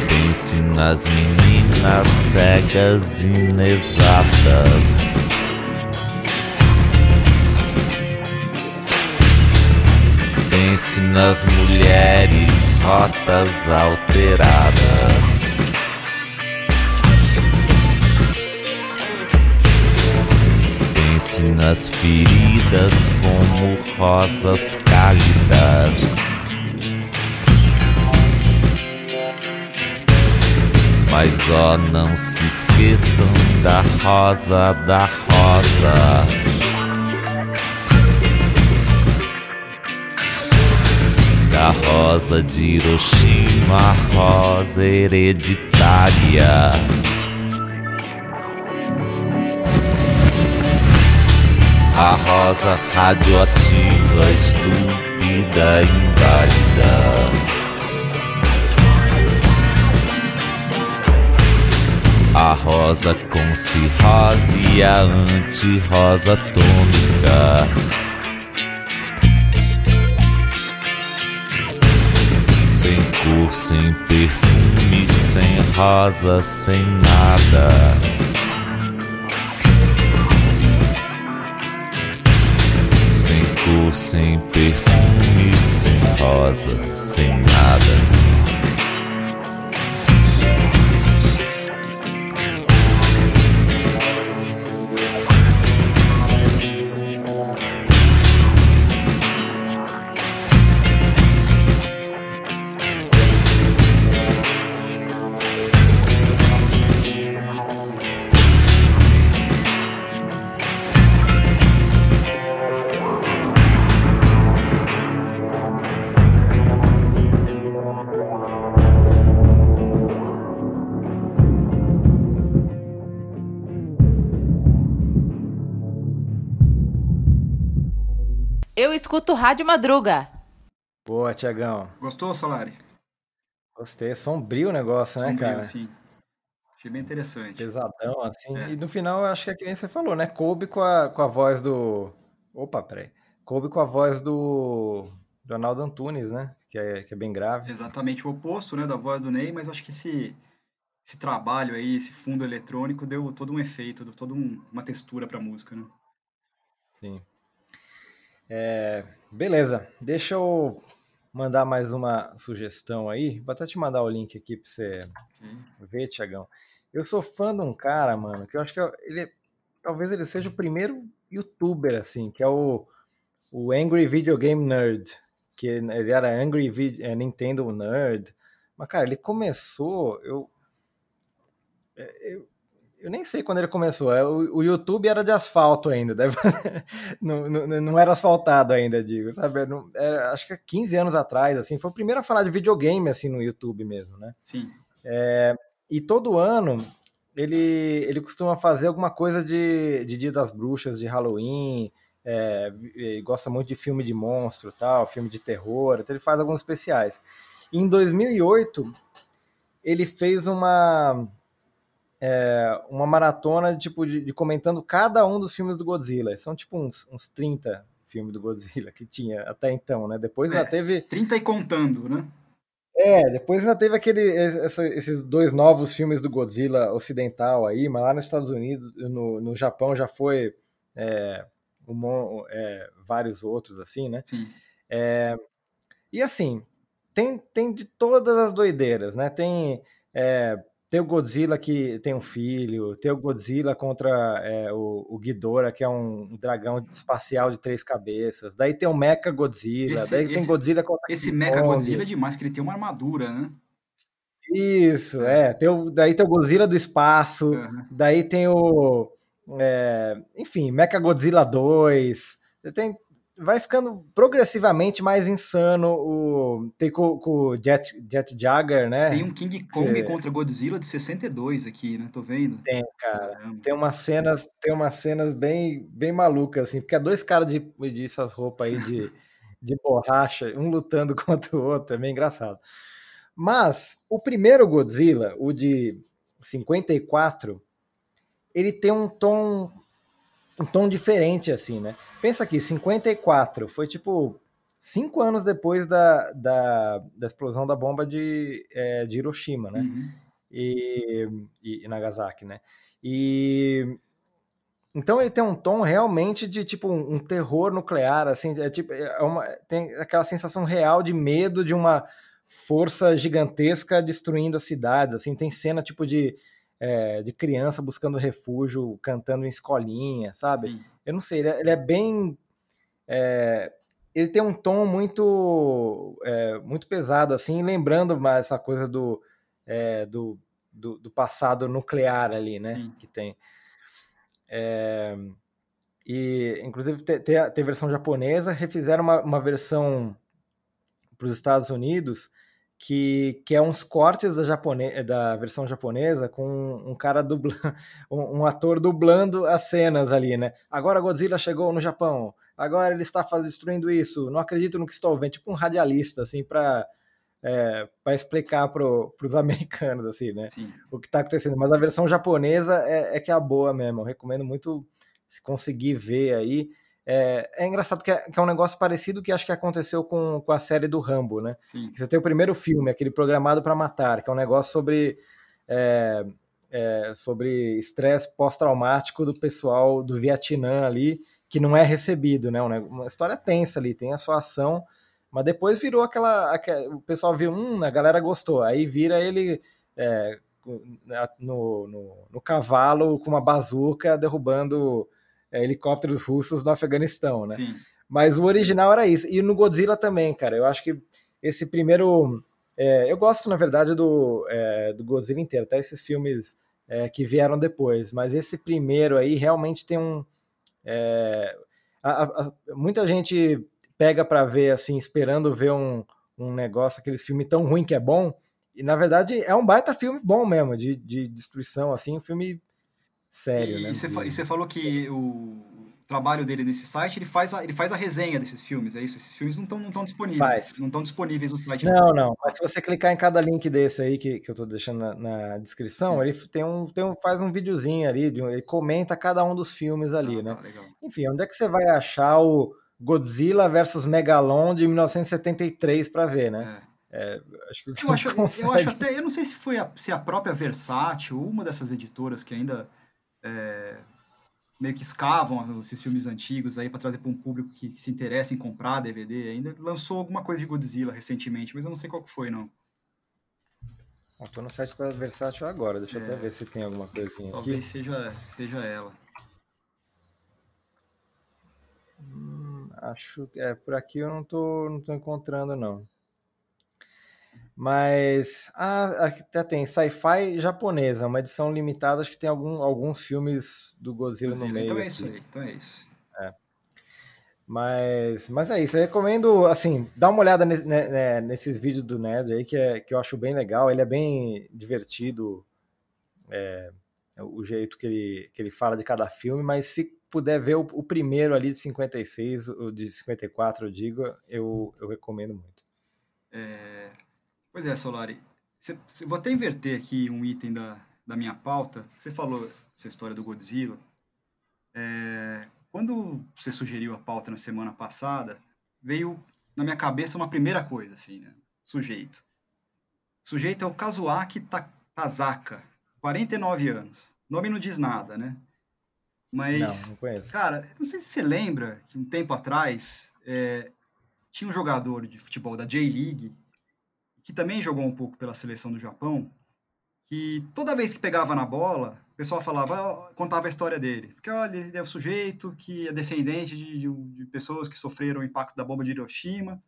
Pense nas meninas cegas inexatas. Pense nas mulheres rotas alteradas. Nas feridas como rosas cálidas. Mas ó, não se esqueçam da rosa da rosa. Da rosa de Hiroshima, rosa hereditária. A rosa radioativa, estúpida, inválida. A rosa com cirrose e a anti-rosa atômica. Sem cor, sem perfume, sem rosa, sem nada. Sem perfume, sem rosa, sem nada. Escuto Rádio Madruga. Boa, Tiagão. Gostou, Solari? Gostei. É sombrio o negócio, né, Sombrio, cara? sim. Achei bem interessante. Pesadão, assim. É. E no final, eu acho que é que nem você falou, né? Coube com a, com a voz do. Opa, peraí. Coube com a voz do. Do Arnaldo Antunes, né? Que é, que é bem grave. Exatamente o oposto, né, da voz do Ney, mas acho que esse, esse trabalho aí, esse fundo eletrônico, deu todo um efeito, deu toda um- uma textura pra música, né? Sim. É, beleza. Deixa eu mandar mais uma sugestão aí. Vou até te mandar o link aqui pra você ver, Tiagão. Eu sou fã de um cara, mano, que eu acho que é- ele é- talvez ele seja o primeiro youtuber, assim, que é o, o Angry Video Game Nerd. Que ele era Angry Vid- é, Nintendo Nerd. Mas, cara, ele começou. Eu, é, eu, eu nem sei quando ele começou. É, O, YouTube era de asfalto ainda. deve- não, não, não era asfaltado ainda, digo, sabe? Não- era- acho que há 15 anos atrás, assim. Foi o primeiro a falar de videogame, assim, no YouTube mesmo, né? Sim. E todo ano ele, ele costuma fazer alguma coisa de, de Dia das Bruxas, de Halloween, é, gosta muito de filme de monstro, tal, filme de terror, então ele faz alguns especiais. E em 2008 ele fez uma é, uma maratona tipo de, de comentando cada um dos filmes do Godzilla. São tipo uns, uns 30 filmes do Godzilla que tinha até então, né? Depois ainda É. teve 30 e contando, né? é, depois ainda teve aquele, essa- esses dois novos filmes do Godzilla ocidental aí, mas lá nos Estados Unidos, no, no Japão já foi é, um é, vários outros, assim, né? Sim. E assim, tem, tem de todas as doideiras, né? Tem, é, tem o Godzilla que tem um filho, tem o Godzilla contra é, o, o Ghidorah, que é um dragão espacial de três cabeças. Daí tem o Mecha Godzilla, Esse- daí tem esse- Godzilla contra Esse Mecha. Godzilla é demais, porque ele tem uma armadura, né? Isso, é. Tem o, daí tem o Godzilla do espaço, Aham. daí tem o. é, enfim, Mecha Godzilla 2. Tem, vai ficando progressivamente mais insano o. Tem com, o Jet, Jet Jagger, né? Tem um King Kong Cê- contra Godzilla de 62 aqui, né? Tô vendo? Tem, cara. Caramba. Tem umas cenas, tem umas cenas bem, bem malucas, assim, porque é dois caras de, de essas roupas aí de, de borracha, um lutando contra o outro, é meio engraçado. Mas o primeiro Godzilla, o de 54, ele tem um tom um tom diferente, assim, né? Pensa aqui, 54, foi tipo cinco anos depois da, da, da explosão da bomba de, é, de Hiroshima, né? Uhum. e, e- e Nagasaki, né? E então ele tem um tom realmente de tipo um, um terror nuclear, assim, é tipo é uma, tem aquela sensação real de medo de uma força gigantesca destruindo a cidade, assim, tem cena tipo de é, de criança buscando refúgio, cantando em escolinha, sabe? Sim. Eu não sei, ele é, ele é bem. é, ele tem um tom muito é, muito pesado, assim, lembrando mais essa coisa do, do, do, do passado nuclear ali, né? Sim. Que tem. E, inclusive, tem, tem, a, tem a versão japonesa, refizeram uma, uma versão para os Estados Unidos que, que é uns cortes da, japone, da versão japonesa com um cara dublando, um, um ator dublando as cenas ali, né? Agora Godzilla chegou no Japão, agora ele está faz, destruindo isso, não acredito no que estou vendo, tipo um radialista, assim, para é, para explicar para os americanos, assim, né? Sim. O que está acontecendo. Mas a versão japonesa é, é que é a boa mesmo. Eu recomendo muito se conseguir ver aí. É, é engraçado que é, que é um negócio parecido que acho que aconteceu com, com a série do Rambo, né? Sim. Você tem o primeiro filme, aquele Programado para Matar, que é um negócio sobre é, é, sobre estresse pós-traumático do pessoal do Vietnã ali, que não é recebido, né? Uma, uma história tensa ali, tem a sua ação, mas depois virou aquela, aquela o pessoal viu, hum, a galera gostou, aí vira ele é, no, no, no, cavalo com uma bazuca derrubando é, helicópteros russos no Afeganistão, né? Sim. Mas o original era isso. E no Godzilla também, cara. Eu acho que esse primeiro. É, eu gosto, na verdade, do, é, do Godzilla inteiro, até esses filmes é, que vieram depois. Mas esse primeiro aí realmente tem um. é, a, a, muita gente pega para ver, assim, esperando ver um, um negócio, aqueles filmes tão ruim que é bom. E na verdade é um baita filme bom mesmo, de, de destruição, assim, um filme sério, e, né? E você, falou que o trabalho dele nesse site, ele faz a, ele faz a resenha desses filmes, é isso? Esses filmes não estão não tão disponíveis. Faz. Não estão disponíveis no site. Não, não. Mas se você clicar em cada link desse aí que, que eu tô deixando na, na descrição, Sim. ele tem um, tem um, faz um videozinho ali, um- ele comenta cada um dos filmes ali, Ah, né? tá, legal. Enfim, onde é que você vai achar o Godzilla versus Megalon de 1973 para ver, né? É. Acho que o que Eu acho, eu consegue- acho até, eu não sei se foi a, se a própria Versátil ou uma dessas editoras que ainda é, meio que escavam esses filmes antigos aí para trazer para um público que, que se interessa em comprar DVD, ainda lançou alguma coisa de Godzilla recentemente, mas eu não sei qual que foi, não. Eu tô no site da Versátil agora, deixa eu É. até ver se tem alguma coisinha aqui. Talvez seja, seja ela. Acho que é, por aqui eu não tô, não tô encontrando, não. Mas. Ah, aqui até tem sci-fi japonesa, uma edição limitada, acho que tem algum, alguns filmes do Godzilla, no Godzilla. meio. Então é aqui. isso aí, então é isso. Mas, mas é isso, eu recomendo, assim, dá uma olhada ne- ne- né, nesses vídeos do Ned aí, que, é, que eu acho bem legal, ele é bem divertido, é, o jeito que ele, que ele fala de cada filme, mas se puder ver o, o primeiro ali de 56, o de 54, eu digo, eu, eu recomendo muito. É, Pois é, Solari. Cê- cê- vou até inverter aqui um item da, da minha pauta. Você falou essa história do Godzilla. É, Quando você sugeriu a pauta na semana passada, veio na minha cabeça uma primeira coisa, assim, né? Sujeito. Sujeito é o Kazuaki Ta- Tazaka, 49 anos. Nome não diz nada, né? Mas Não, não conheço. Cara, não sei se você lembra que um tempo atrás é, tinha um jogador de futebol da J-League, que também jogou um pouco pela seleção do Japão, que toda vez que pegava na bola, o pessoal falava, contava a história dele. Porque, olha, ele é o sujeito que é descendente de, de- de pessoas que sofreram o impacto da bomba de Hiroshima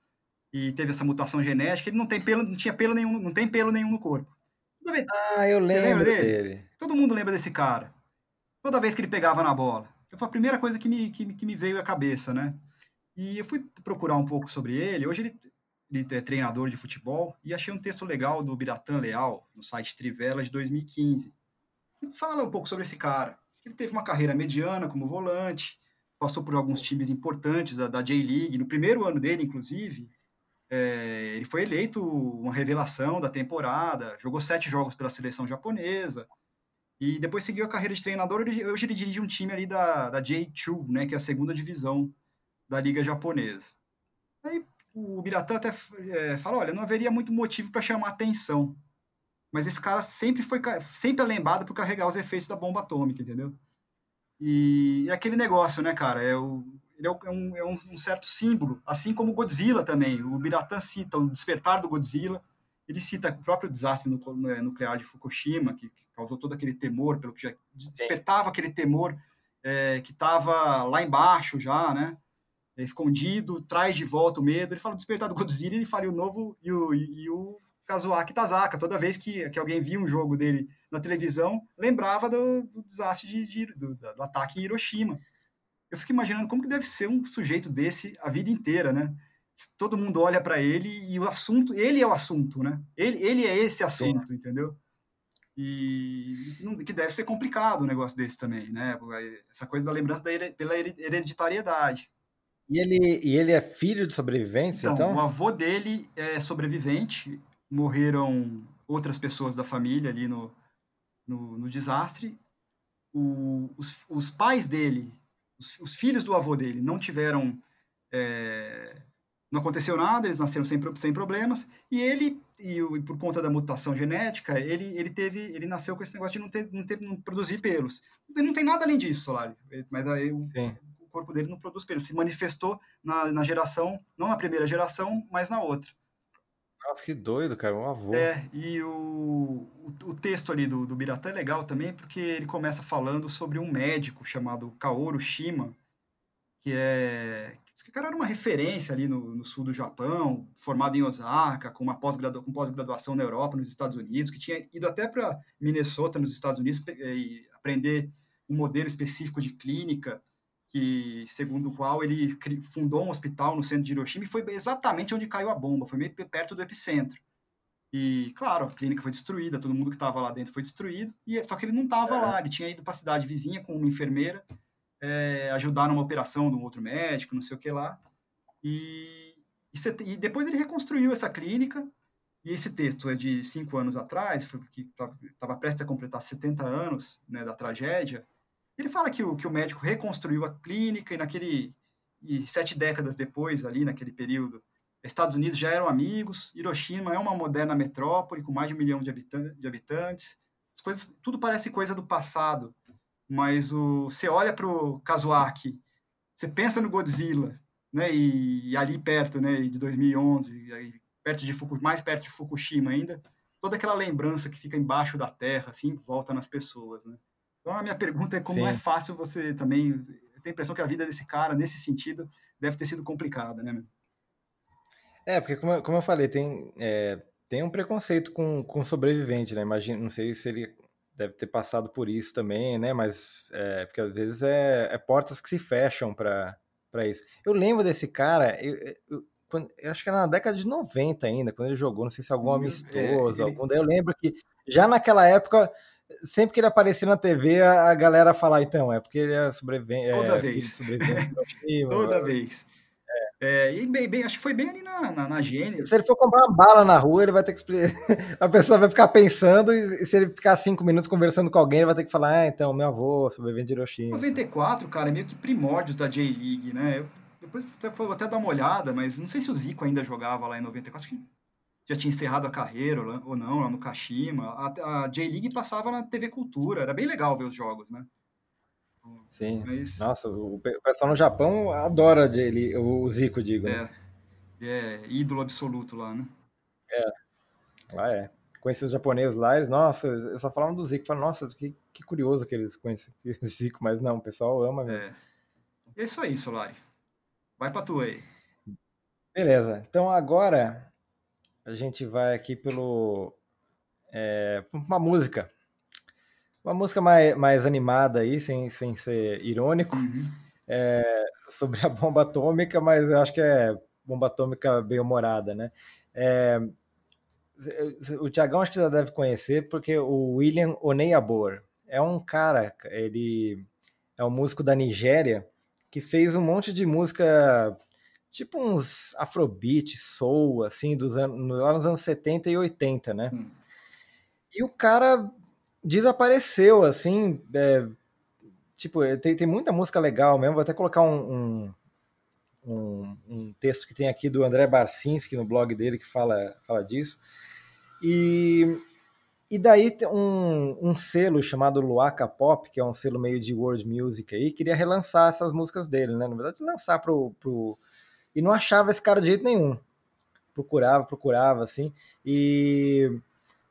e teve essa mutação genética, ele não tem pelo, não tinha pelo nenhum, não tem pelo nenhum no corpo. Vez- Ah, eu lembro lembra dele? dele. Todo mundo lembra desse cara. Toda vez que ele pegava na bola. Foi a primeira coisa que me, que, que me veio à cabeça, né? E eu fui procurar um pouco sobre ele. Hoje ele, treinador de futebol e achei um texto legal do Biratan Leal, no site Trivela de 2015. Ele fala um pouco sobre esse cara. Ele teve uma carreira mediana como volante, passou por alguns times importantes da, da J-League. No primeiro ano dele, inclusive, é, ele foi eleito uma revelação da temporada, jogou sete jogos pela seleção japonesa, e depois seguiu a carreira de treinador. Hoje ele dirige um time ali da, da J2, né, que é a segunda divisão da Liga Japonesa. Aí o Biratã até é, fala: olha, não haveria muito motivo para chamar atenção. Mas esse cara sempre foi sempre é lembrado por carregar os efeitos da bomba atômica, entendeu? E é aquele negócio, né, cara? É, o, ele é, é um, é um- um certo símbolo, assim como o Godzilla também. O Biratã cita o despertar do Godzilla. Ele cita o próprio desastre nu- nuclear de Fukushima, que, que causou todo aquele temor, pelo que já despertava aquele temor é, que estava lá embaixo já, né? É, escondido, traz de volta o medo. Ele fala do despertar do Godzilla, ele faria o novo e o, e, e o Kazuaki Tazaka. Toda vez que, que alguém via um jogo dele na televisão, lembrava do, do desastre de, de- do, do ataque em Hiroshima. Eu fico imaginando como que deve ser um sujeito desse a vida inteira, né? Todo mundo olha para ele e o assunto, ele é o assunto, né? Ele, ele é esse assunto, entendeu? E que deve ser complicado um negócio desse também, né? Essa coisa da lembrança da pela here- hereditariedade. E ele, e ele é filho de sobreviventes, Então, então? o avô dele é sobrevivente, morreram outras pessoas da família ali no, no, no desastre. O- os, os pais dele, os, os filhos do avô dele, não tiveram. é, não aconteceu nada, eles nasceram sem, sem problemas. E ele, e, e por conta da mutação genética, ele, ele teve, ele nasceu com esse negócio de não, ter, não, ter, não produzir pelos. Ele não tem nada além disso, Solari. Mas aí Sim. O corpo dele não produz pelos. Se manifestou na, na geração, não na primeira geração, mas na outra. Nossa, que doido, cara, um avô. É, e o, o, o texto ali do, do Biratã é legal também, porque ele começa falando sobre um médico chamado Kaoru Shima, que é. Esse cara era uma referência ali no, no sul do Japão, formado em Osaka, com uma pós-gradua- com pós-graduação na Europa, nos Estados Unidos, que tinha ido até para Minnesota, nos Estados Unidos, e aprender um modelo específico de clínica, que segundo o qual ele fundou um hospital no centro de Hiroshima e foi exatamente onde caiu a bomba, foi meio pe- perto do epicentro. E, claro, a clínica foi destruída, todo mundo que estava lá dentro foi destruído, e só que ele não estava lá, ele tinha ido para a cidade vizinha com uma enfermeira é, ajudar numa operação de um outro médico, não sei o que lá. E, e, e depois ele reconstruiu essa clínica, e esse texto é de cinco anos atrás, que estava prestes a completar 70 anos né, da tragédia. Ele fala que o, que o médico reconstruiu a clínica e naquele e sete décadas depois, ali naquele período, Estados Unidos já eram amigos, Hiroshima é uma moderna metrópole com mais de um milhão de, de habitantes. As coisas, tudo parece coisa do passado, mas o, você olha para o Kazuaki, você pensa no Godzilla, né, e, e ali perto, né, de 2011, aí, perto de mais perto de Fukushima ainda, toda aquela lembrança que fica embaixo da terra, assim, volta nas pessoas, né. Então a minha pergunta é como Sim. é fácil você também, eu tenho a impressão que a vida desse cara, nesse sentido, deve ter sido complicada, né, é, porque como, como eu falei, tem, é, tem um preconceito com, com sobrevivente, né? Imagina, não sei se ele deve ter passado por isso também, né? Mas é, porque às vezes é, é portas que se fecham para isso. Eu lembro desse cara, eu, eu, quando, eu, acho que era na década de 90 ainda, quando ele jogou, não sei se algum amistoso, é, ele... algum. Daí eu lembro que já naquela época sempre que ele aparecia na TV, a, galera falava, então, é porque ele é sobrevivente. Toda é, vez. Toda vez. É, e bem, bem, acho que foi bem ali na, na, na. Se ele for comprar uma bala na rua, ele vai ter que explicar. A pessoa vai ficar pensando, e se ele ficar cinco minutos conversando com alguém, ele vai ter que falar: ah, então, meu avô sobrevivente de Hiroshima. 94, cara, é meio que primórdios da J-League, né? Eu, depois até, vou até dar uma olhada, mas não sei se o Zico ainda jogava lá em 94. Acho que já tinha encerrado a carreira ou não, lá no Kashima. A, a J-League passava na TV Cultura, era bem legal ver os jogos, né? Sim. Mas... Nossa, o pessoal no Japão adora ele, o Zico, digo. Né? É. é ídolo absoluto lá, né? É. Lá é. Conheci os japoneses lá, eles, nossa, eles só falavam do Zico. Falaram, nossa, que, que curioso que eles conhecem o Zico, mas não, o pessoal ama mesmo. É. É isso aí, Solari. Vai pra tu aí. Beleza. Então agora a gente vai aqui pelo. É, uma música. Uma música mais, mais animada aí, sem, sem ser irônico, uhum. é, sobre a bomba atômica, mas eu acho que é bomba atômica bem humorada, né? É, o Tiagão acho que já deve conhecer, porque o William Oneyabor é um cara, ele é um músico da Nigéria que fez um monte de música tipo uns afrobeat, soul, assim, dos anos, lá nos anos 70 e 80, né? Hum. E o cara desapareceu, assim. É, tipo, tem, tem muita música legal mesmo. Vou até colocar um, um, um, um, texto que tem aqui do André Barcinski no blog dele que fala, fala disso. E, e daí um, um selo chamado Luaca Pop, que é um selo meio de world music aí, queria relançar essas músicas dele, né? Na verdade, lançar pro, pro. E não achava esse cara de jeito nenhum. Procurava, procurava, assim. E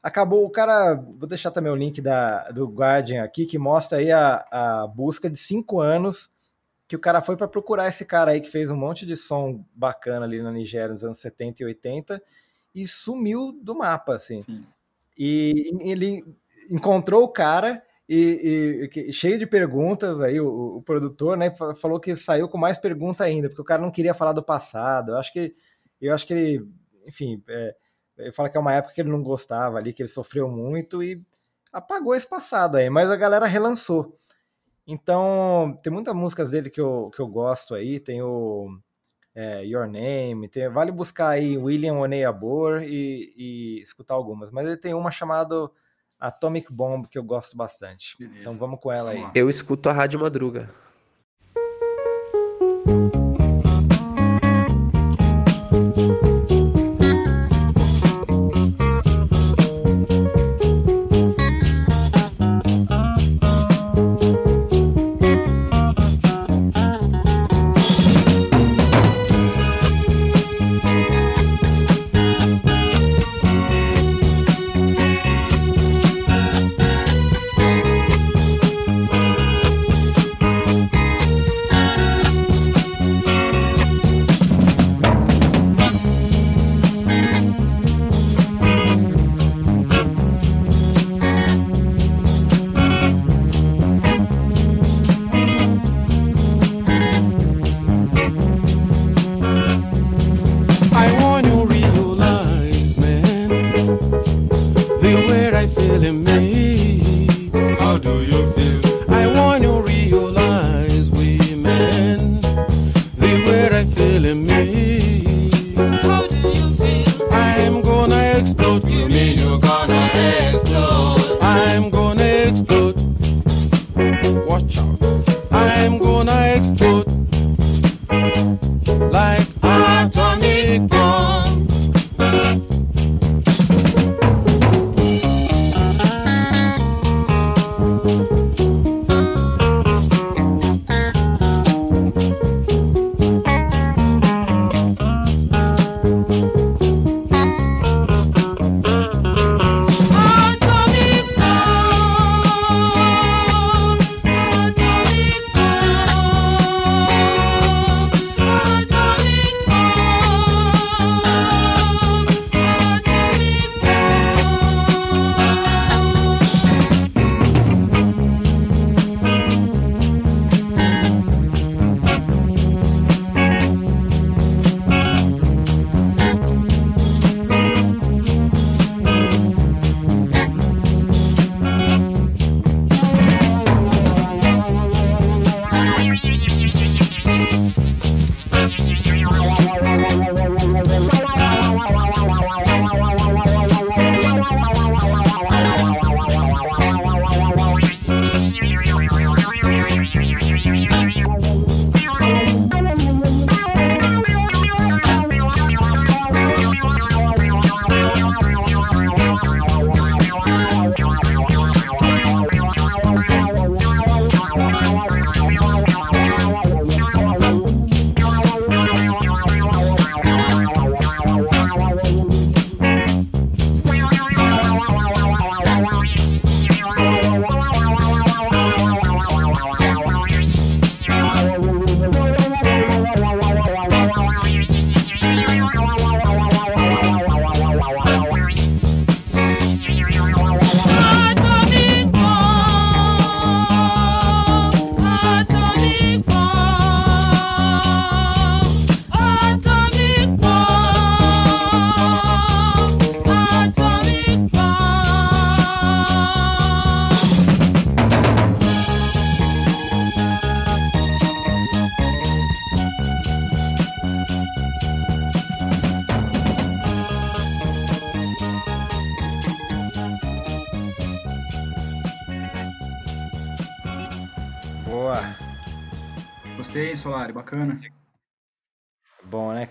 acabou o cara. Vou deixar também o link da, do Guardian aqui, que mostra aí a, a busca de cinco anos que o cara foi para procurar esse cara aí que fez um monte de som bacana ali na Nigéria nos anos 70 e 80 e sumiu do mapa, assim. Sim. E ele encontrou o cara e, e, cheio de perguntas aí, o, o, produtor, né, falou que saiu com mais pergunta ainda, porque o cara não queria falar do passado. Eu acho que eu acho que ele, enfim, é, ele fala que é uma época que ele não gostava ali, que ele sofreu muito e apagou esse passado aí, mas a galera relançou. Então, tem muitas músicas dele que eu, que eu gosto aí, tem o é, Your Name, tem, vale buscar aí William Oneyabor e, e escutar algumas, mas ele tem uma chamada Atomic Bomb que eu gosto bastante. Beleza. Então vamos com ela aí. Eu escuto a Rádio Madruga.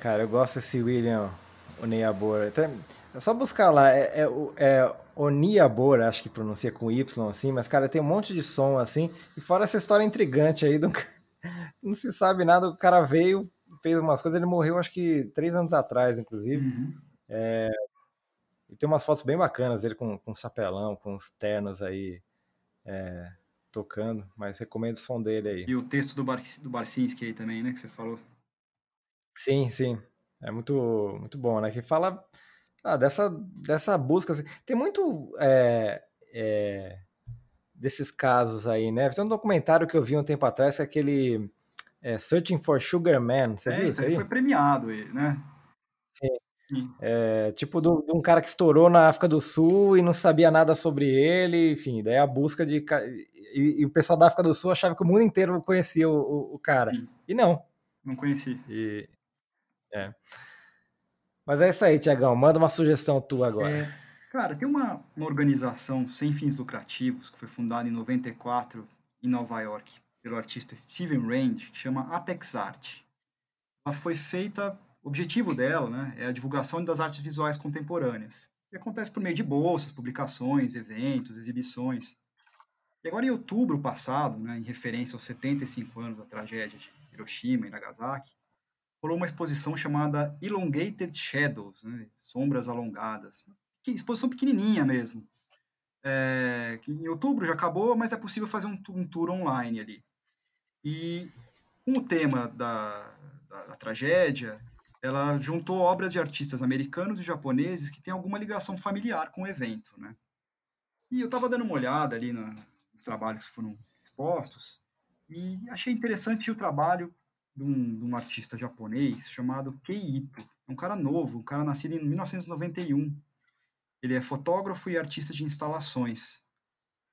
Cara? Eu gosto desse William Oniabora. Até, é só buscar lá, é, é, é Oniabora, acho que pronuncia com Y assim, mas, cara, tem um monte de som assim. E fora essa história intrigante aí, do, não se sabe nada, o cara veio, fez umas coisas, ele morreu acho que três anos atrás, inclusive. Uhum. É, e tem umas fotos bem bacanas dele com, com chapelão, com os ternos aí é, tocando, mas recomendo o som dele aí. E o texto do, Bar do Barcinski aí também, né, que você falou. Sim, sim. É muito, muito bom, né? Que fala ah, dessa, dessa busca. Assim. Tem muito é, é, desses casos aí, né? Tem um documentário que eu vi um tempo atrás, que é aquele é, Searching for Sugar Man. Você é, viu isso aí? Foi premiado, né? Sim. É, tipo de um cara que estourou na África do Sul e não sabia nada sobre ele, enfim, daí a busca de. E, e o pessoal da África do Sul achava que o mundo inteiro conhecia o, o, o cara. Sim. E não. Não conheci. E, é. Mas é isso aí, Tiagão. Manda uma sugestão tua agora. É, cara, tem uma, uma organização sem fins lucrativos que foi fundada em 94 em Nova York pelo artista Steven Range, que chama Apex Art. Ela foi feita o objetivo dela né, é a divulgação das artes visuais contemporâneas, que acontece por meio de bolsas, publicações, eventos, exibições. E agora, em outubro passado, né, em referência aos 75 anos da tragédia de Hiroshima e Nagasaki, rolou uma exposição chamada Elongated Shadows, né, Sombras Alongadas, que exposição pequenininha mesmo, é, que em outubro já acabou, mas é possível fazer um, um tour online ali. E com o tema da, da, da tragédia, ela juntou obras de artistas americanos e japoneses que têm alguma ligação familiar com o evento, né? E eu estava dando uma olhada ali na, nos trabalhos que foram expostos e achei interessante o trabalho de um, de um artista japonês chamado Kei Ito. É um cara novo, um cara nascido em 1991. Ele é fotógrafo e artista de instalações,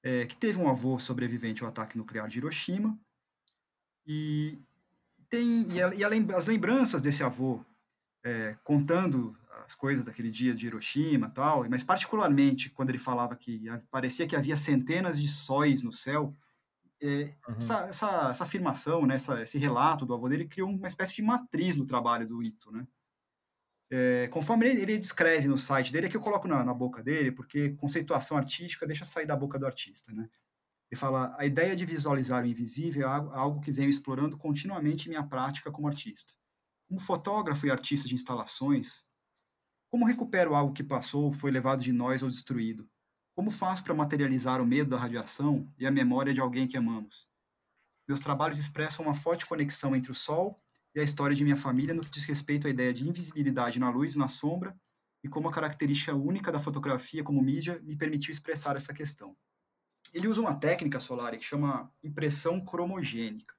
é, que teve um avô sobrevivente ao ataque nuclear de Hiroshima. E tem e, a, e a, as lembranças desse avô é, contando as coisas daquele dia de Hiroshima tal, mas particularmente quando ele falava que parecia que havia centenas de sóis no céu, é, uhum. essa, essa, essa, afirmação, né, essa, esse relato do avô dele criou uma espécie de matriz no trabalho do Ito, né? É, conforme ele, ele, descreve no site dele, é que eu coloco na, na, boca dele, porque conceituação artística deixa sair da boca do artista, né? Ele fala, a ideia de visualizar o invisível é algo, algo que venho explorando continuamente em minha prática como artista. Como fotógrafo e artista de instalações, como recupero algo que passou, foi levado de nós ou destruído? Como faço para materializar o medo da radiação e a memória de alguém que amamos? Meus trabalhos expressam uma forte conexão entre o Sol e a história de minha família no que diz respeito à ideia de invisibilidade na luz e na sombra e como a característica única da fotografia como mídia me permitiu expressar essa questão. Ele usa uma técnica solar que chama impressão cromogênica.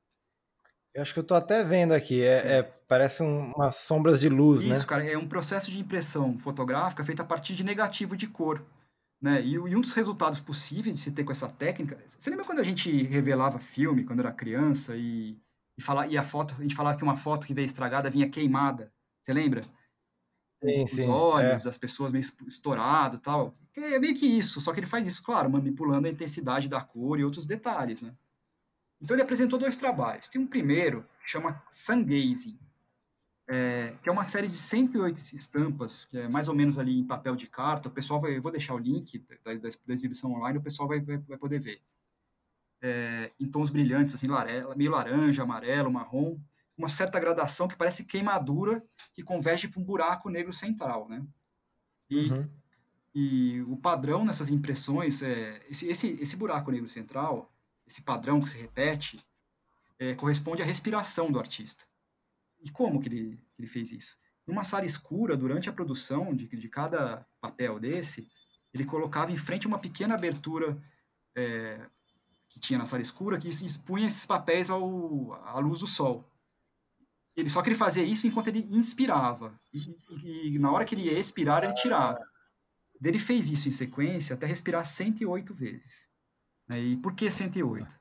Eu acho que eu estou até vendo aqui, é, é parece um, umas sombras de luz, Isso, né? Isso, cara, é um processo de impressão fotográfica feito a partir de negativo de cor. Né? E, e, um dos resultados possíveis de se ter com essa técnica. Você lembra quando a gente revelava filme quando era criança e, e, fala, e a foto, a gente falava que uma foto que veio estragada vinha queimada? Você lembra? Sim, Os sim, olhos é. das pessoas meio estourado e tal. É meio que isso, só que ele faz isso, claro, manipulando a intensidade da cor e outros detalhes, né? Então ele apresentou dois trabalhos. Tem um primeiro que chama Sungazing, é, que é uma série de 108 estampas, que é mais ou menos ali em papel de carta. O pessoal vai, eu vou deixar o link da, da, da exibição online, o pessoal vai, vai, vai poder ver. É, em tons brilhantes, assim, laranja, meio laranja, amarelo, marrom, uma certa gradação que parece queimadura que converge para um buraco negro central, né? E, Uhum. e o padrão nessas impressões, é, esse, esse, esse buraco negro central, esse padrão que se repete, é, corresponde à respiração do artista. E como que ele, que ele fez isso? Numa sala escura, durante a produção de, de cada papel desse, ele colocava em frente uma pequena abertura é, que tinha na sala escura que expunha esses papéis ao, à luz do sol. Ele, só que ele fazia isso enquanto ele inspirava. E, e, e na hora que ele ia expirar, ele tirava. Ele fez isso em sequência até respirar 108 vezes. Né? E por que 108?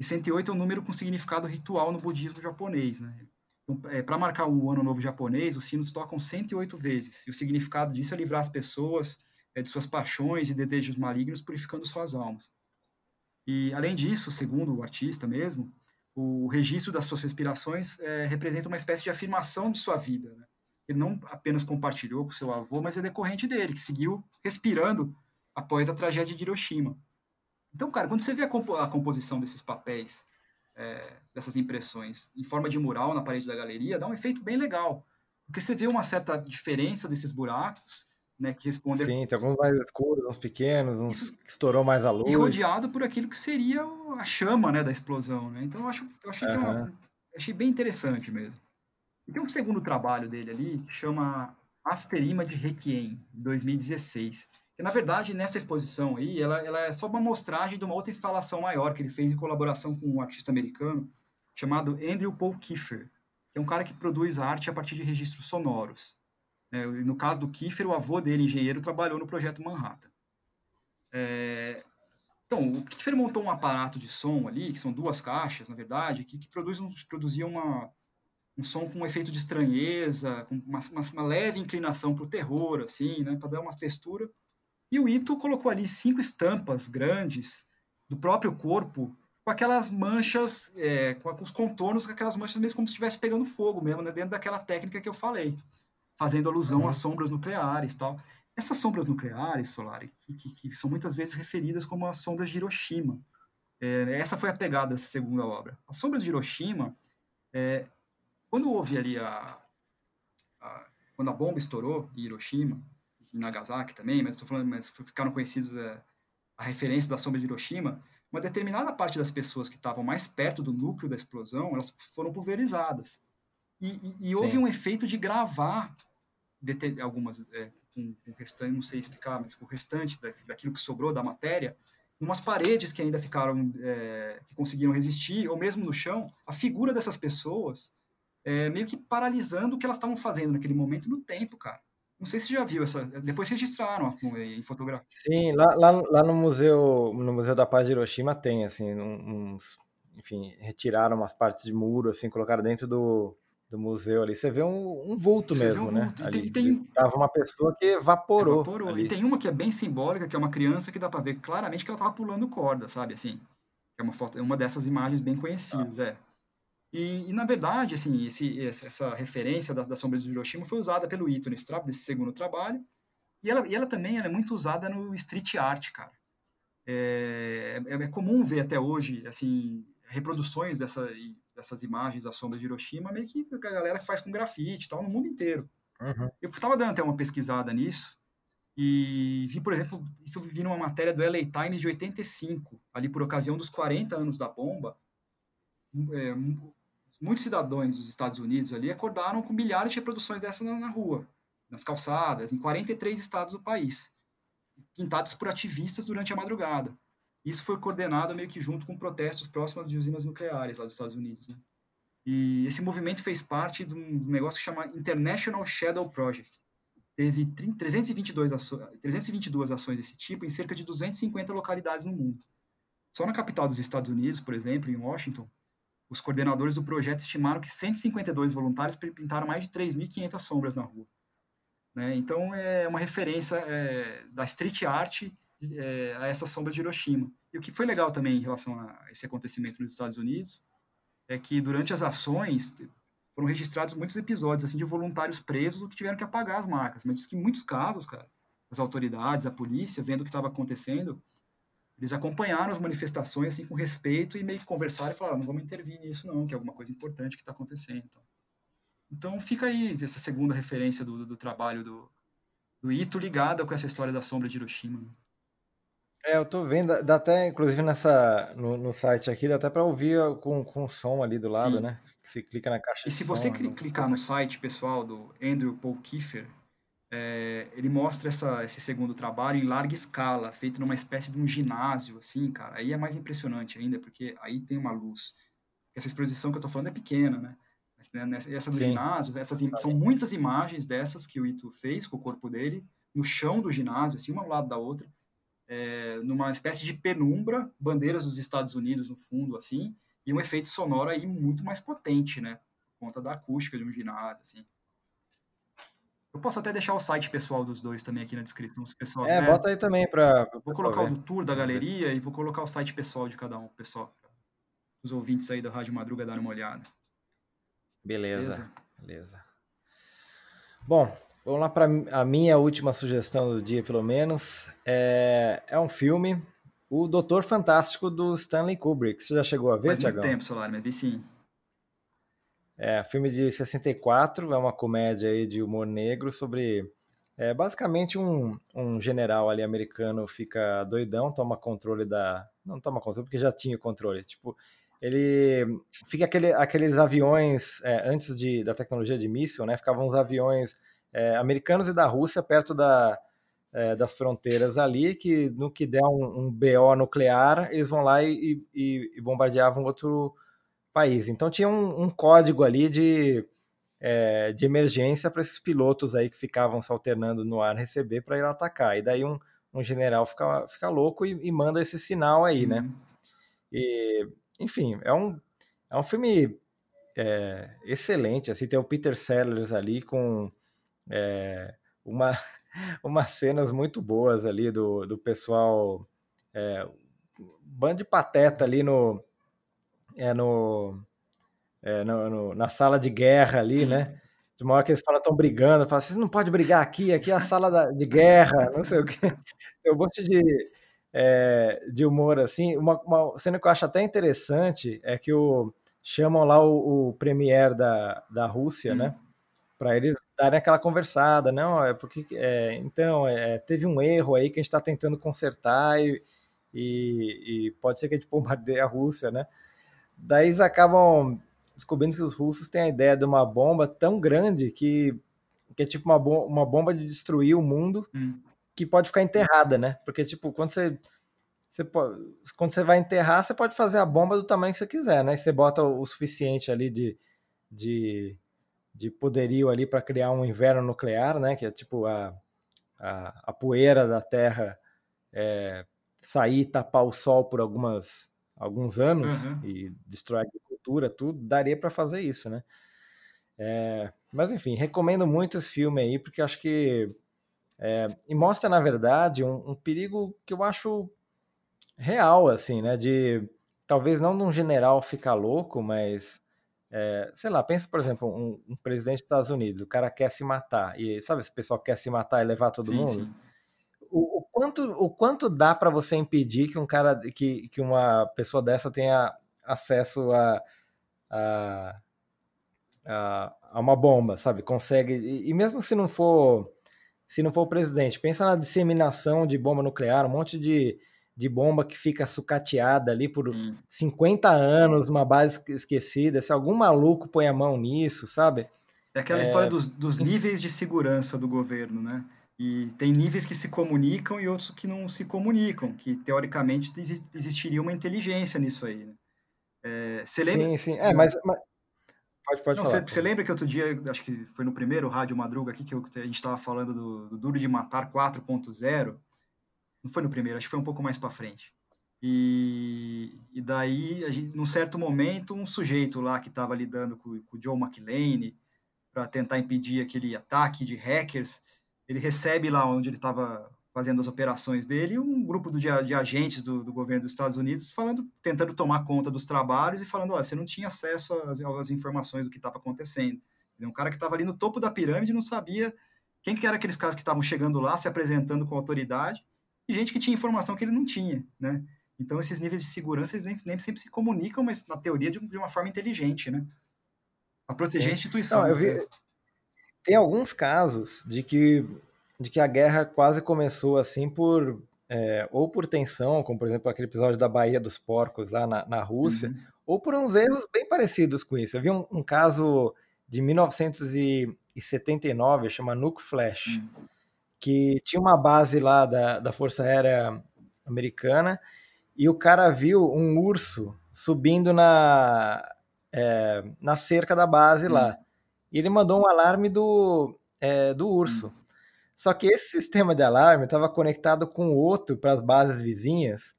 E 108 é um número com significado ritual no budismo japonês. Né? Então, é, Para marcar o ano novo japonês, os sinos tocam 108 vezes. E o significado disso é livrar as pessoas é, de suas paixões e desejos malignos, purificando suas almas. E, além disso, segundo o artista mesmo, o registro das suas respirações é, representa uma espécie de afirmação de sua vida. Né? Ele não apenas compartilhou com seu avô, mas é decorrente dele, que seguiu respirando após a tragédia de Hiroshima. Então, cara, quando você vê a, compo a composição desses papéis, é, dessas impressões, em forma de mural na parede da galeria, dá um efeito bem legal. Porque você vê uma certa diferença desses buracos, né, que respondem... Sim, tem alguns mais escuros, uns pequenos, uns Isso, que estourou mais a luz. E rodeado por aquilo que seria a chama, né, da explosão, né? Então, eu, acho, eu achei, uhum. uma, achei bem interessante mesmo. E tem um segundo trabalho dele ali, que chama After Image Requiem, 2016 que na verdade nessa exposição aí ela, ela é só uma mostragem de uma outra instalação maior que ele fez em colaboração com um artista americano chamado Andrew Paul Kiefer, que é um cara que produz arte a partir de registros sonoros. É, no caso do Kiefer, o avô dele, engenheiro, trabalhou no projeto Manhattan. É, então, o Kiefer montou um aparato de som ali, que são duas caixas, na verdade, que, que produz um, produzia uma, um som com um efeito de estranheza, com uma, uma, uma leve inclinação para o terror, assim, né, para dar uma textura e o Ito colocou ali cinco estampas grandes do próprio corpo, com aquelas manchas, é, com os contornos, com aquelas manchas mesmo como se estivesse pegando fogo mesmo, né, dentro daquela técnica que eu falei, fazendo alusão uhum. às sombras nucleares tal. Essas sombras nucleares, Solari, que, que, que, são muitas vezes referidas como as sombras de Hiroshima. É, essa foi a pegada dessa segunda obra. As sombras de Hiroshima, é, quando houve ali a, a, quando a bomba estourou em Hiroshima, em Nagasaki também, mas estou falando, mas ficaram conhecidos é, a referência da sombra de Hiroshima, uma determinada parte das pessoas que estavam mais perto do núcleo da explosão, elas foram pulverizadas. E, e, e houve um efeito de gravar algumas, é, com, o restante, não sei explicar, mas o restante da, daquilo que sobrou da matéria, umas paredes que ainda ficaram, é, que conseguiram resistir, ou mesmo no chão, a figura dessas pessoas é, meio que paralisando o que elas estavam fazendo naquele momento no tempo, cara. Não sei se já viu essa. Depois registraram em fotografia. Sim, lá, lá, lá no museu, no museu da Paz de Hiroshima tem assim uns, enfim, retiraram umas partes de muro assim, colocaram dentro do, do museu ali. Você vê um, um vulto Você mesmo, um né? vulto. Ali, tem, tem... Tava uma pessoa que evaporou. evaporou. Ali. E tem uma que é bem simbólica, que é uma criança que dá para ver claramente que ela tava pulando corda, sabe? Assim, é uma foto, é uma dessas imagens bem conhecidas, Nossa. é. E, e, na verdade, assim, esse, essa referência da, das sombras de Hiroshima foi usada pelo Ito nesse, nesse segundo trabalho. E ela, e ela também ela é muito usada no street art, cara. É, é, é comum ver até hoje, assim, reproduções dessa, dessas imagens das sombras de Hiroshima, meio que a galera que faz com grafite e tal, no mundo inteiro. Uhum. Eu estava dando até uma pesquisada nisso, e vi, por exemplo, isso vi numa matéria do LA Times de 85, ali por ocasião dos 40 anos da bomba, é, muitos cidadãos dos Estados Unidos ali acordaram com milhares de reproduções dessas na, na rua, nas calçadas, em 43 estados do país, pintados por ativistas durante a madrugada. Isso foi coordenado meio que junto com protestos próximos de usinas nucleares lá dos Estados Unidos. Né? E esse movimento fez parte de um negócio que chama International Shadow Project. Teve 322, aço 322 ações desse tipo em cerca de 250 localidades no mundo. Só na capital dos Estados Unidos, por exemplo, em Washington, os coordenadores do projeto estimaram que 152 voluntários pintaram mais de 3.500 sombras na rua. Né? Então, é uma referência é, da street art é, a essa sombra de Hiroshima. E o que foi legal também em relação a esse acontecimento nos Estados Unidos é que durante as ações foram registrados muitos episódios assim de voluntários presos que tiveram que apagar as marcas. Mas diz que em muitos casos, cara, as autoridades, a polícia, vendo o que estava acontecendo, eles acompanharam as manifestações assim com respeito e meio que conversaram e falaram, não vamos intervir nisso não, que é alguma coisa importante que está acontecendo. Então. fica aí essa segunda referência do, do trabalho do, do Ito ligada com essa história da sombra de Hiroshima. Né? É, eu tô vendo, dá até, inclusive nessa, no, no site aqui, dá até para ouvir com, com som ali do lado, Sim. né? Que você clica na caixa E se você som, clicar no site pessoal do Andrew Paul Kiefer, é, ele mostra essa, esse segundo trabalho em larga escala, feito numa espécie de um ginásio, assim, cara. Aí é mais impressionante ainda, porque aí tem uma luz. Essa exposição que eu tô falando é pequena, né? né essa do Sim. ginásio, essas são muitas imagens dessas que o Ito fez com o corpo dele, no chão do ginásio, assim, uma ao lado da outra, é, numa espécie de penumbra, bandeiras dos Estados Unidos no fundo, assim, e um efeito sonoro aí muito mais potente, né? Por conta da acústica de um ginásio, assim. Eu posso até deixar o site pessoal dos dois também aqui na descrição. Se pessoal é, bota aí também para. Vou colocar o do tour da galeria e vou colocar o site pessoal de cada um, pessoal. os ouvintes aí do Rádio Madruga darem uma olhada. Beleza, beleza. Bom, vamos lá para a minha última sugestão do dia, pelo menos. É, é um filme, O Doutor Fantástico do Stanley Kubrick. Você já chegou a ver, Faz muito Tiagão? tempo, Solar, mas vi sim. É, filme de 64, é uma comédia aí de humor negro sobre. É, basicamente, um, um general ali americano fica doidão, toma controle da. Não toma controle, porque já tinha controle. Tipo, ele. Fica aquele, aqueles aviões, é, antes de, da tecnologia de míssil, né? Ficavam uns aviões é, americanos e da Rússia perto da, é, das fronteiras ali, que no que der um, um BO nuclear, eles vão lá e, e, e bombardeavam outro país. Então tinha um, um código ali de, é, de emergência para esses pilotos aí que ficavam se alternando no ar receber para ir atacar. E daí um, um general fica, fica louco e, e manda esse sinal aí, né? Uhum. E, enfim, é um, é um filme é, excelente. Assim, tem o Peter Sellers ali com é, uma, umas cenas muito boas ali do, do pessoal. É, um bando de pateta ali no, é no, é, no, no, na sala de guerra ali, né? De uma hora que eles falam, estão brigando, falam, vocês não pode brigar aqui, aqui é a sala da, de guerra, não sei o que. Tem um monte de, é, de humor assim. Uma, uma, cena que eu acho até interessante é que o, chamam lá o, o premier da, da Rússia, Hum. né? Para eles darem aquela conversada, não, é porque é, então é, teve um erro aí que a gente está tentando consertar e, e, e pode ser que a gente bombardeie a Rússia, né? Daí eles acabam descobrindo que os russos têm a ideia de uma bomba tão grande que, que é tipo uma, bom, uma bomba de destruir o mundo Hum. que pode ficar enterrada, né? Porque, tipo, quando você, você pode, quando você vai enterrar, você pode fazer a bomba do tamanho que você quiser, né? E você bota o, o suficiente ali de, de, de poderio ali para criar um inverno nuclear, né? Que é tipo a, a, a poeira da Terra é, sair e tapar o Sol por algumas, alguns anos Uhum. e destrói a agricultura, tudo, daria para fazer isso, né? É, mas enfim, recomendo muito esse filme aí, porque acho que é, e mostra, na verdade, um, um perigo que eu acho real, assim, né? De talvez não de um general ficar louco, mas é, sei lá, pensa, por exemplo, um, um presidente dos Estados Unidos, o cara quer se matar, e sabe esse pessoal quer se matar e levar todo Sim, mundo? sim. Quanto, o quanto dá para você impedir que um cara, que, que uma pessoa dessa tenha acesso a, a, a, a uma bomba, sabe? Consegue, e, e mesmo se não for se não for o presidente, pensa na disseminação de bomba nuclear, um monte de, de bomba que fica sucateada ali por Sim. 50 anos, uma base esquecida, se algum maluco põe a mão nisso, sabe? É aquela história dos, dos níveis de segurança do governo, né? E tem níveis que se comunicam e outros que não se comunicam, que teoricamente exi- existiria uma inteligência nisso aí. Né? É, você lembra? Sim, sim. É, mas, mas- Pode, pode Não, falar. você, você lembra que outro dia, acho que foi no primeiro Rádio Madruga aqui, que eu- a gente estava falando do, do Duro de Matar 4.0? Não foi no primeiro, acho que foi um pouco mais para frente. E, e daí, a gente, num certo momento, um sujeito lá que estava lidando com, com o Joe McLean para tentar impedir aquele ataque de hackers, ele recebe lá onde ele estava fazendo as operações dele um grupo do- de, a- de agentes do, do governo dos Estados Unidos falando, tentando tomar conta dos trabalhos e falando, olha, você não tinha acesso às, às informações do que estava acontecendo. Ele é um cara que estava ali no topo da pirâmide não sabia quem que eram aqueles caras que estavam chegando lá, se apresentando com autoridade, e gente que tinha informação que ele não tinha, né? Então, esses níveis de segurança, eles nem, nem sempre se comunicam, mas na teoria de, de uma forma inteligente, né? Para proteger Sim. a instituição. Não, eu vi. Tem alguns casos de que, de que a guerra quase começou assim por. é, ou por tensão, como por exemplo aquele episódio da Baía dos Porcos lá na, na Rússia, Uhum. ou por uns erros bem parecidos com isso. Eu vi um, um caso de 1979, chama Nuke Flash, Hum. que tinha uma base lá da, da Força Aérea Americana e o cara viu um urso subindo na, é, na cerca da base Hum. lá. E ele mandou um alarme do, é, do urso. Só que esse sistema de alarme estava conectado com outro para as bases vizinhas,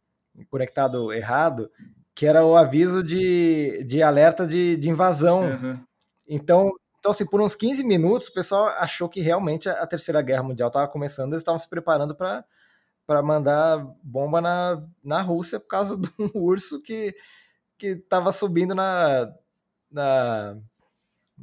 conectado errado, que era o aviso de, de alerta de, de invasão. Uhum. Então, então, assim, por uns 15 minutos, o pessoal achou que realmente a Terceira Guerra Mundial estava começando, eles estavam se preparando para mandar bomba na, na Rússia por causa de um urso que, que tava subindo na, na,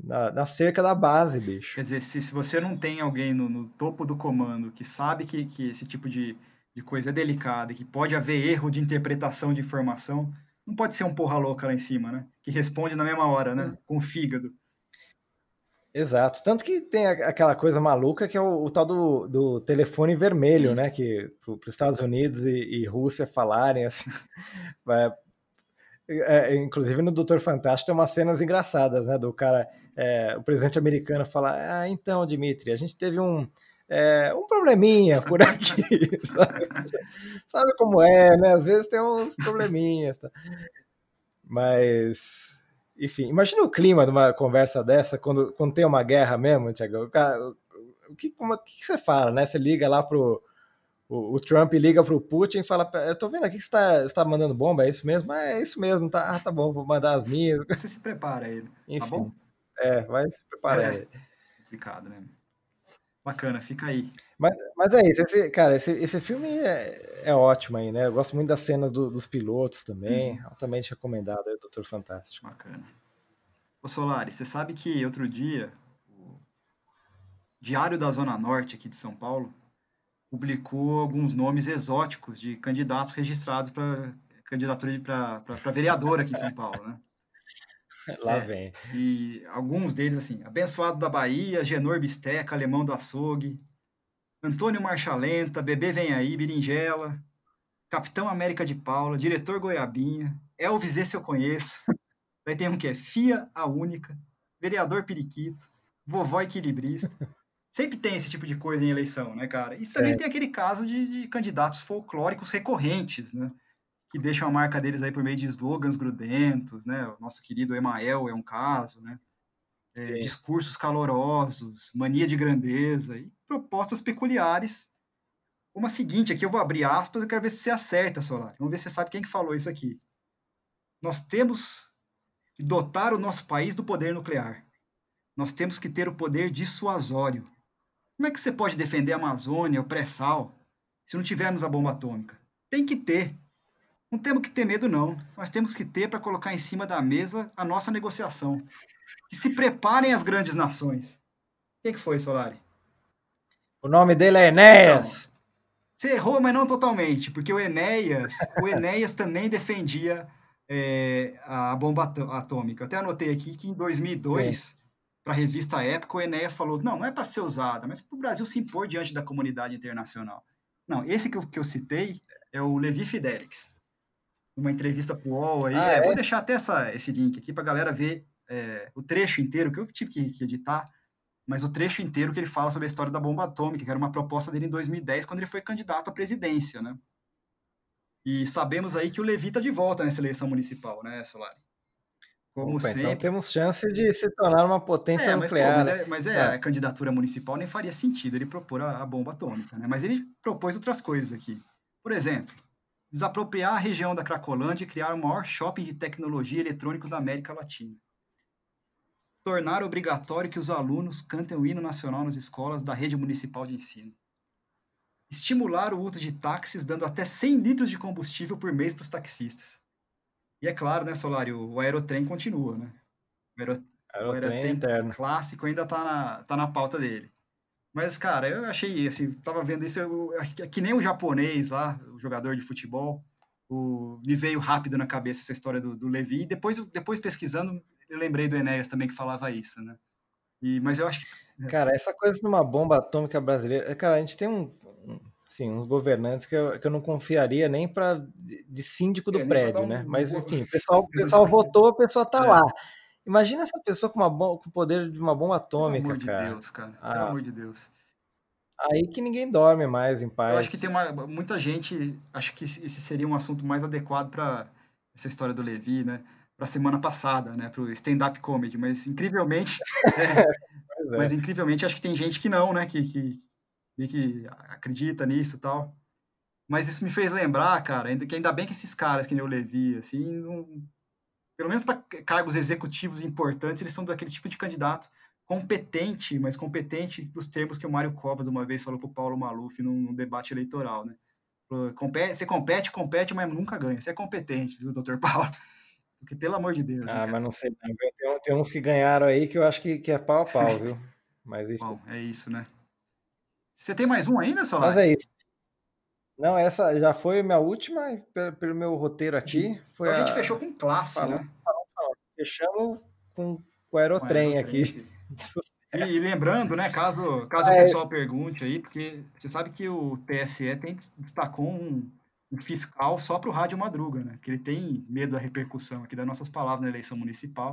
na, na cerca da base, bicho. Quer dizer, se, se você não tem alguém no, no topo do comando que sabe que, que esse tipo de, de coisa é delicada, que pode haver erro de interpretação de informação, não pode ser um porra louca lá em cima, né? Que responde na mesma hora, né? Com o fígado. Exato. Tanto que tem aquela coisa maluca que é o, o tal do, do telefone vermelho, né? Que para os Estados Unidos e, e Rússia falarem assim. é, é, inclusive no Doutor Fantástico tem umas cenas engraçadas, né? Do cara, é, o presidente americano fala: Ah, então, Dimitri, a gente teve um, é, um probleminha por aqui. sabe? Sabe como é, né? Às vezes tem uns probleminhas. Tá? Mas, enfim, imagina o clima de uma conversa dessa quando, quando tem uma guerra mesmo, Tiago. O, cara, o, que, como, o que você fala, né? Você liga lá pro. O, o Trump liga pro Putin e fala: Eu tô vendo aqui que você tá, você tá mandando bomba, é isso mesmo? Ah, é isso mesmo, tá, ah, tá bom, vou mandar as minhas. Você se prepara ele. Enfim, Tá bom? é, vai se preparar. É. Complicado, né? Bacana, fica aí. Mas, mas é isso, esse, cara, esse, esse filme é, é ótimo aí, né? Eu gosto muito das cenas do- dos pilotos também, altamente recomendado aí, o Doutor Fantástico. Bacana. Ô Solari, você sabe que outro dia o Diário da Zona Norte aqui de São Paulo publicou alguns nomes exóticos de candidatos registrados para candidatura para vereador aqui em São Paulo, né? Lá É. vem. E alguns deles, assim, Abençoado da Bahia, Genor Bisteca, Alemão do Açougue, Antônio Marchalenta, Bebê Vem Aí, Berinjela, Capitão América de Paula, Diretor Goiabinha, Elvis, esse eu conheço. Daí tem um que é Fia a Única, Vereador Periquito, Vovó Equilibrista. Sempre tem esse tipo de coisa em eleição, né, cara? E também Certo. tem aquele caso de, de candidatos folclóricos recorrentes, né? Que deixam a marca deles aí por meio de slogans grudentos, né? O nosso querido Emael é um caso, né? É, discursos calorosos, mania de grandeza e propostas peculiares. Como a seguinte, aqui eu vou abrir aspas, eu quero ver se você acerta, Solar. Vamos ver se você sabe quem que falou isso aqui. Nós temos que dotar o nosso país do poder nuclear. Nós temos que ter o poder dissuasório. Como é que você pode defender a Amazônia, o pré-sal, se não tivermos a bomba atômica? Tem que ter. Não temos que ter medo, não. Nós temos que ter para colocar em cima da mesa a nossa negociação. Que se preparem as grandes nações. O que, que foi, Solari? O nome dele é Enéas. Você errou, mas não totalmente, porque o Enéas, o Enéas também defendia é, a bomba atô- atômica. Eu até anotei aqui que em 2002, para a revista Época, o Enéas falou: não, não é para ser usada, mas para o Brasil se impor diante da comunidade internacional. Não, esse que eu, que eu citei é o Levi Fidelix. Uma entrevista para o UOL aí. Ah, é, é? Vou deixar até essa, esse link aqui para a galera ver é, o trecho inteiro, que eu tive que, que editar, mas o trecho inteiro que ele fala sobre a história da bomba atômica, que era uma proposta dele em 2010, quando ele foi candidato à presidência, né? E sabemos aí que o Levi está de volta nessa eleição municipal, né, Solari? Como Opa, sempre. então temos chance de se tornar uma potência É, mas, pô, nuclear. mas né? é, mas é, É. a candidatura municipal nem faria sentido ele propor a, a bomba atômica, né? Mas ele propôs outras coisas aqui. Por exemplo, desapropriar a região da Cracolândia e criar o maior shopping de tecnologia eletrônico da América Latina. Tornar obrigatório que os alunos cantem o hino nacional nas escolas da rede municipal de ensino. Estimular o uso de táxis, dando até 100 litros de combustível por mês para os taxistas. E é claro, né, Solari, o, o aerotrem continua, né? O aero- Era o Era trem tem- interno. clássico ainda tá na, tá na pauta dele. Mas, cara, eu achei, assim, tava vendo isso, eu, eu- que nem o japonês lá, o jogador de futebol, o, me veio rápido na cabeça essa história do, do Levi, e depois, depois pesquisando, eu lembrei do Enéas também que falava isso, né? E, mas eu acho que, Cara, essa coisa de uma bomba atômica brasileira. Cara, a gente tem um- assim, uns governantes que eu, que eu não confiaria nem para de, síndico do É, prédio, um- né? Mas enfim, o pessoal, o pessoal votou, a pessoa tá É. lá. Imagina essa pessoa com, uma bom, com o poder de uma bomba pelo atômica, amor de cara. Deus, cara, pelo Ah. amor de Deus. Aí que ninguém dorme mais em paz. Eu acho que tem uma, muita gente, acho que esse seria um assunto mais adequado para essa história do Levi, né? Para semana passada, né? Para o stand-up comedy, mas incrivelmente, é, é. mas incrivelmente acho que tem gente que não, né? Que, que, que- que acredita nisso e tal. Mas isso me fez lembrar, cara, ainda, que ainda bem que esses caras que nem o Levi, assim, não- pelo menos para cargos executivos importantes, eles são daquele tipo de candidato competente, mas competente dos termos que o Mário Covas uma vez falou para o Paulo Maluf num, num debate eleitoral, né? "Compete- Você compete, compete, mas nunca ganha. Você é competente, viu, doutor Paulo? Porque, pelo amor de Deus. né, Ah, cara? mas não sei não? Tem, tem uns que ganharam aí que eu acho que, que é pau a pau, viu? Mas enfim. Bom, é isso, né? Você tem mais um ainda, Solar? Mas é isso. Não, essa já foi minha última, pe- pelo meu roteiro aqui. Foi Então a gente a- fechou com classe, Falou. né? Fechamos com, com o aerotrem Com aqui. E, e lembrando, né, caso, caso É, o pessoal pergunte aí, porque você sabe que o TSE tem, destacou um, um fiscal só para o Rádio Madruga, né? Que ele tem medo da repercussão aqui das nossas palavras na eleição municipal.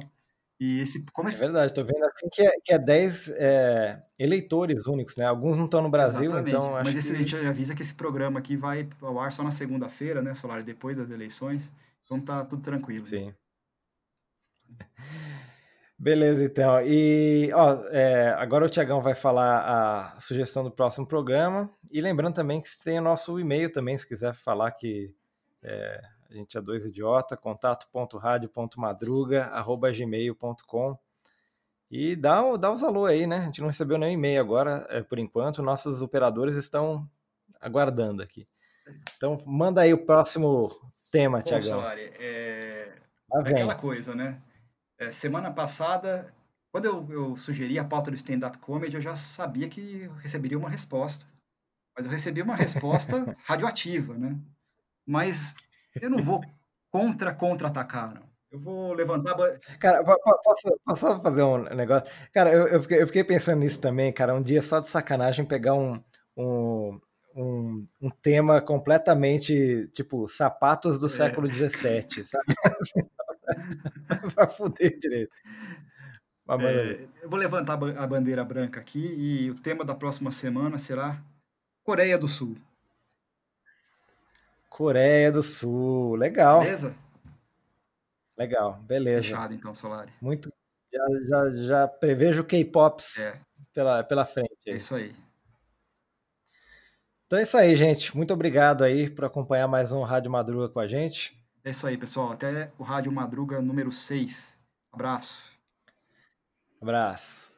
E esse, É verdade, tô vendo assim que é, que é 10 é, eleitores únicos, né? Alguns não estão no Brasil, Exatamente. então acho Mas esse, a que... gente avisa que esse programa aqui vai ao ar só na segunda-feira, né, Solar, depois das eleições. Então tá tudo tranquilo. Sim. Beleza, então. E ó, é, agora o Tiagão vai falar a sugestão do próximo programa. E lembrando também que tem o nosso e-mail também, se quiser falar que é, a gente é dois idiota, contato.radio.madruga.gmail.com E dá, o- dá os alô aí, né? A gente não recebeu nenhum e-mail agora, é, por enquanto. Nossos operadores estão aguardando aqui. Então, manda aí o próximo tema, Tiagão. É, É vem. aquela coisa, né? É, semana passada, quando eu, eu sugeri a pauta do stand-up comedy, eu já sabia que eu receberia uma resposta. Mas eu recebi uma resposta radioativa, né? Mas eu não vou contra contra-atacar, não. Eu vou levantar. Cara, po- po- posso, posso fazer um negócio? Cara, eu, eu, fiquei, eu fiquei pensando nisso também, cara. Um dia só de sacanagem pegar um, um, um, um tema completamente tipo sapatos do É. século XVII, sabe? pra fuder direito. É, eu vou levantar a bandeira branca aqui e o tema da próxima semana será Coreia do Sul. Coreia do Sul, legal, Beleza? legal, beleza. Fechado então, Solari. Muito. Já, já, já prevejo K-Pops É, pela, pela frente. é isso aí. Então é isso aí, gente. Muito obrigado aí por acompanhar mais um Rádio Madruga com a gente. É isso aí, pessoal. Até o Rádio Madruga número 6. Abraço. Abraço.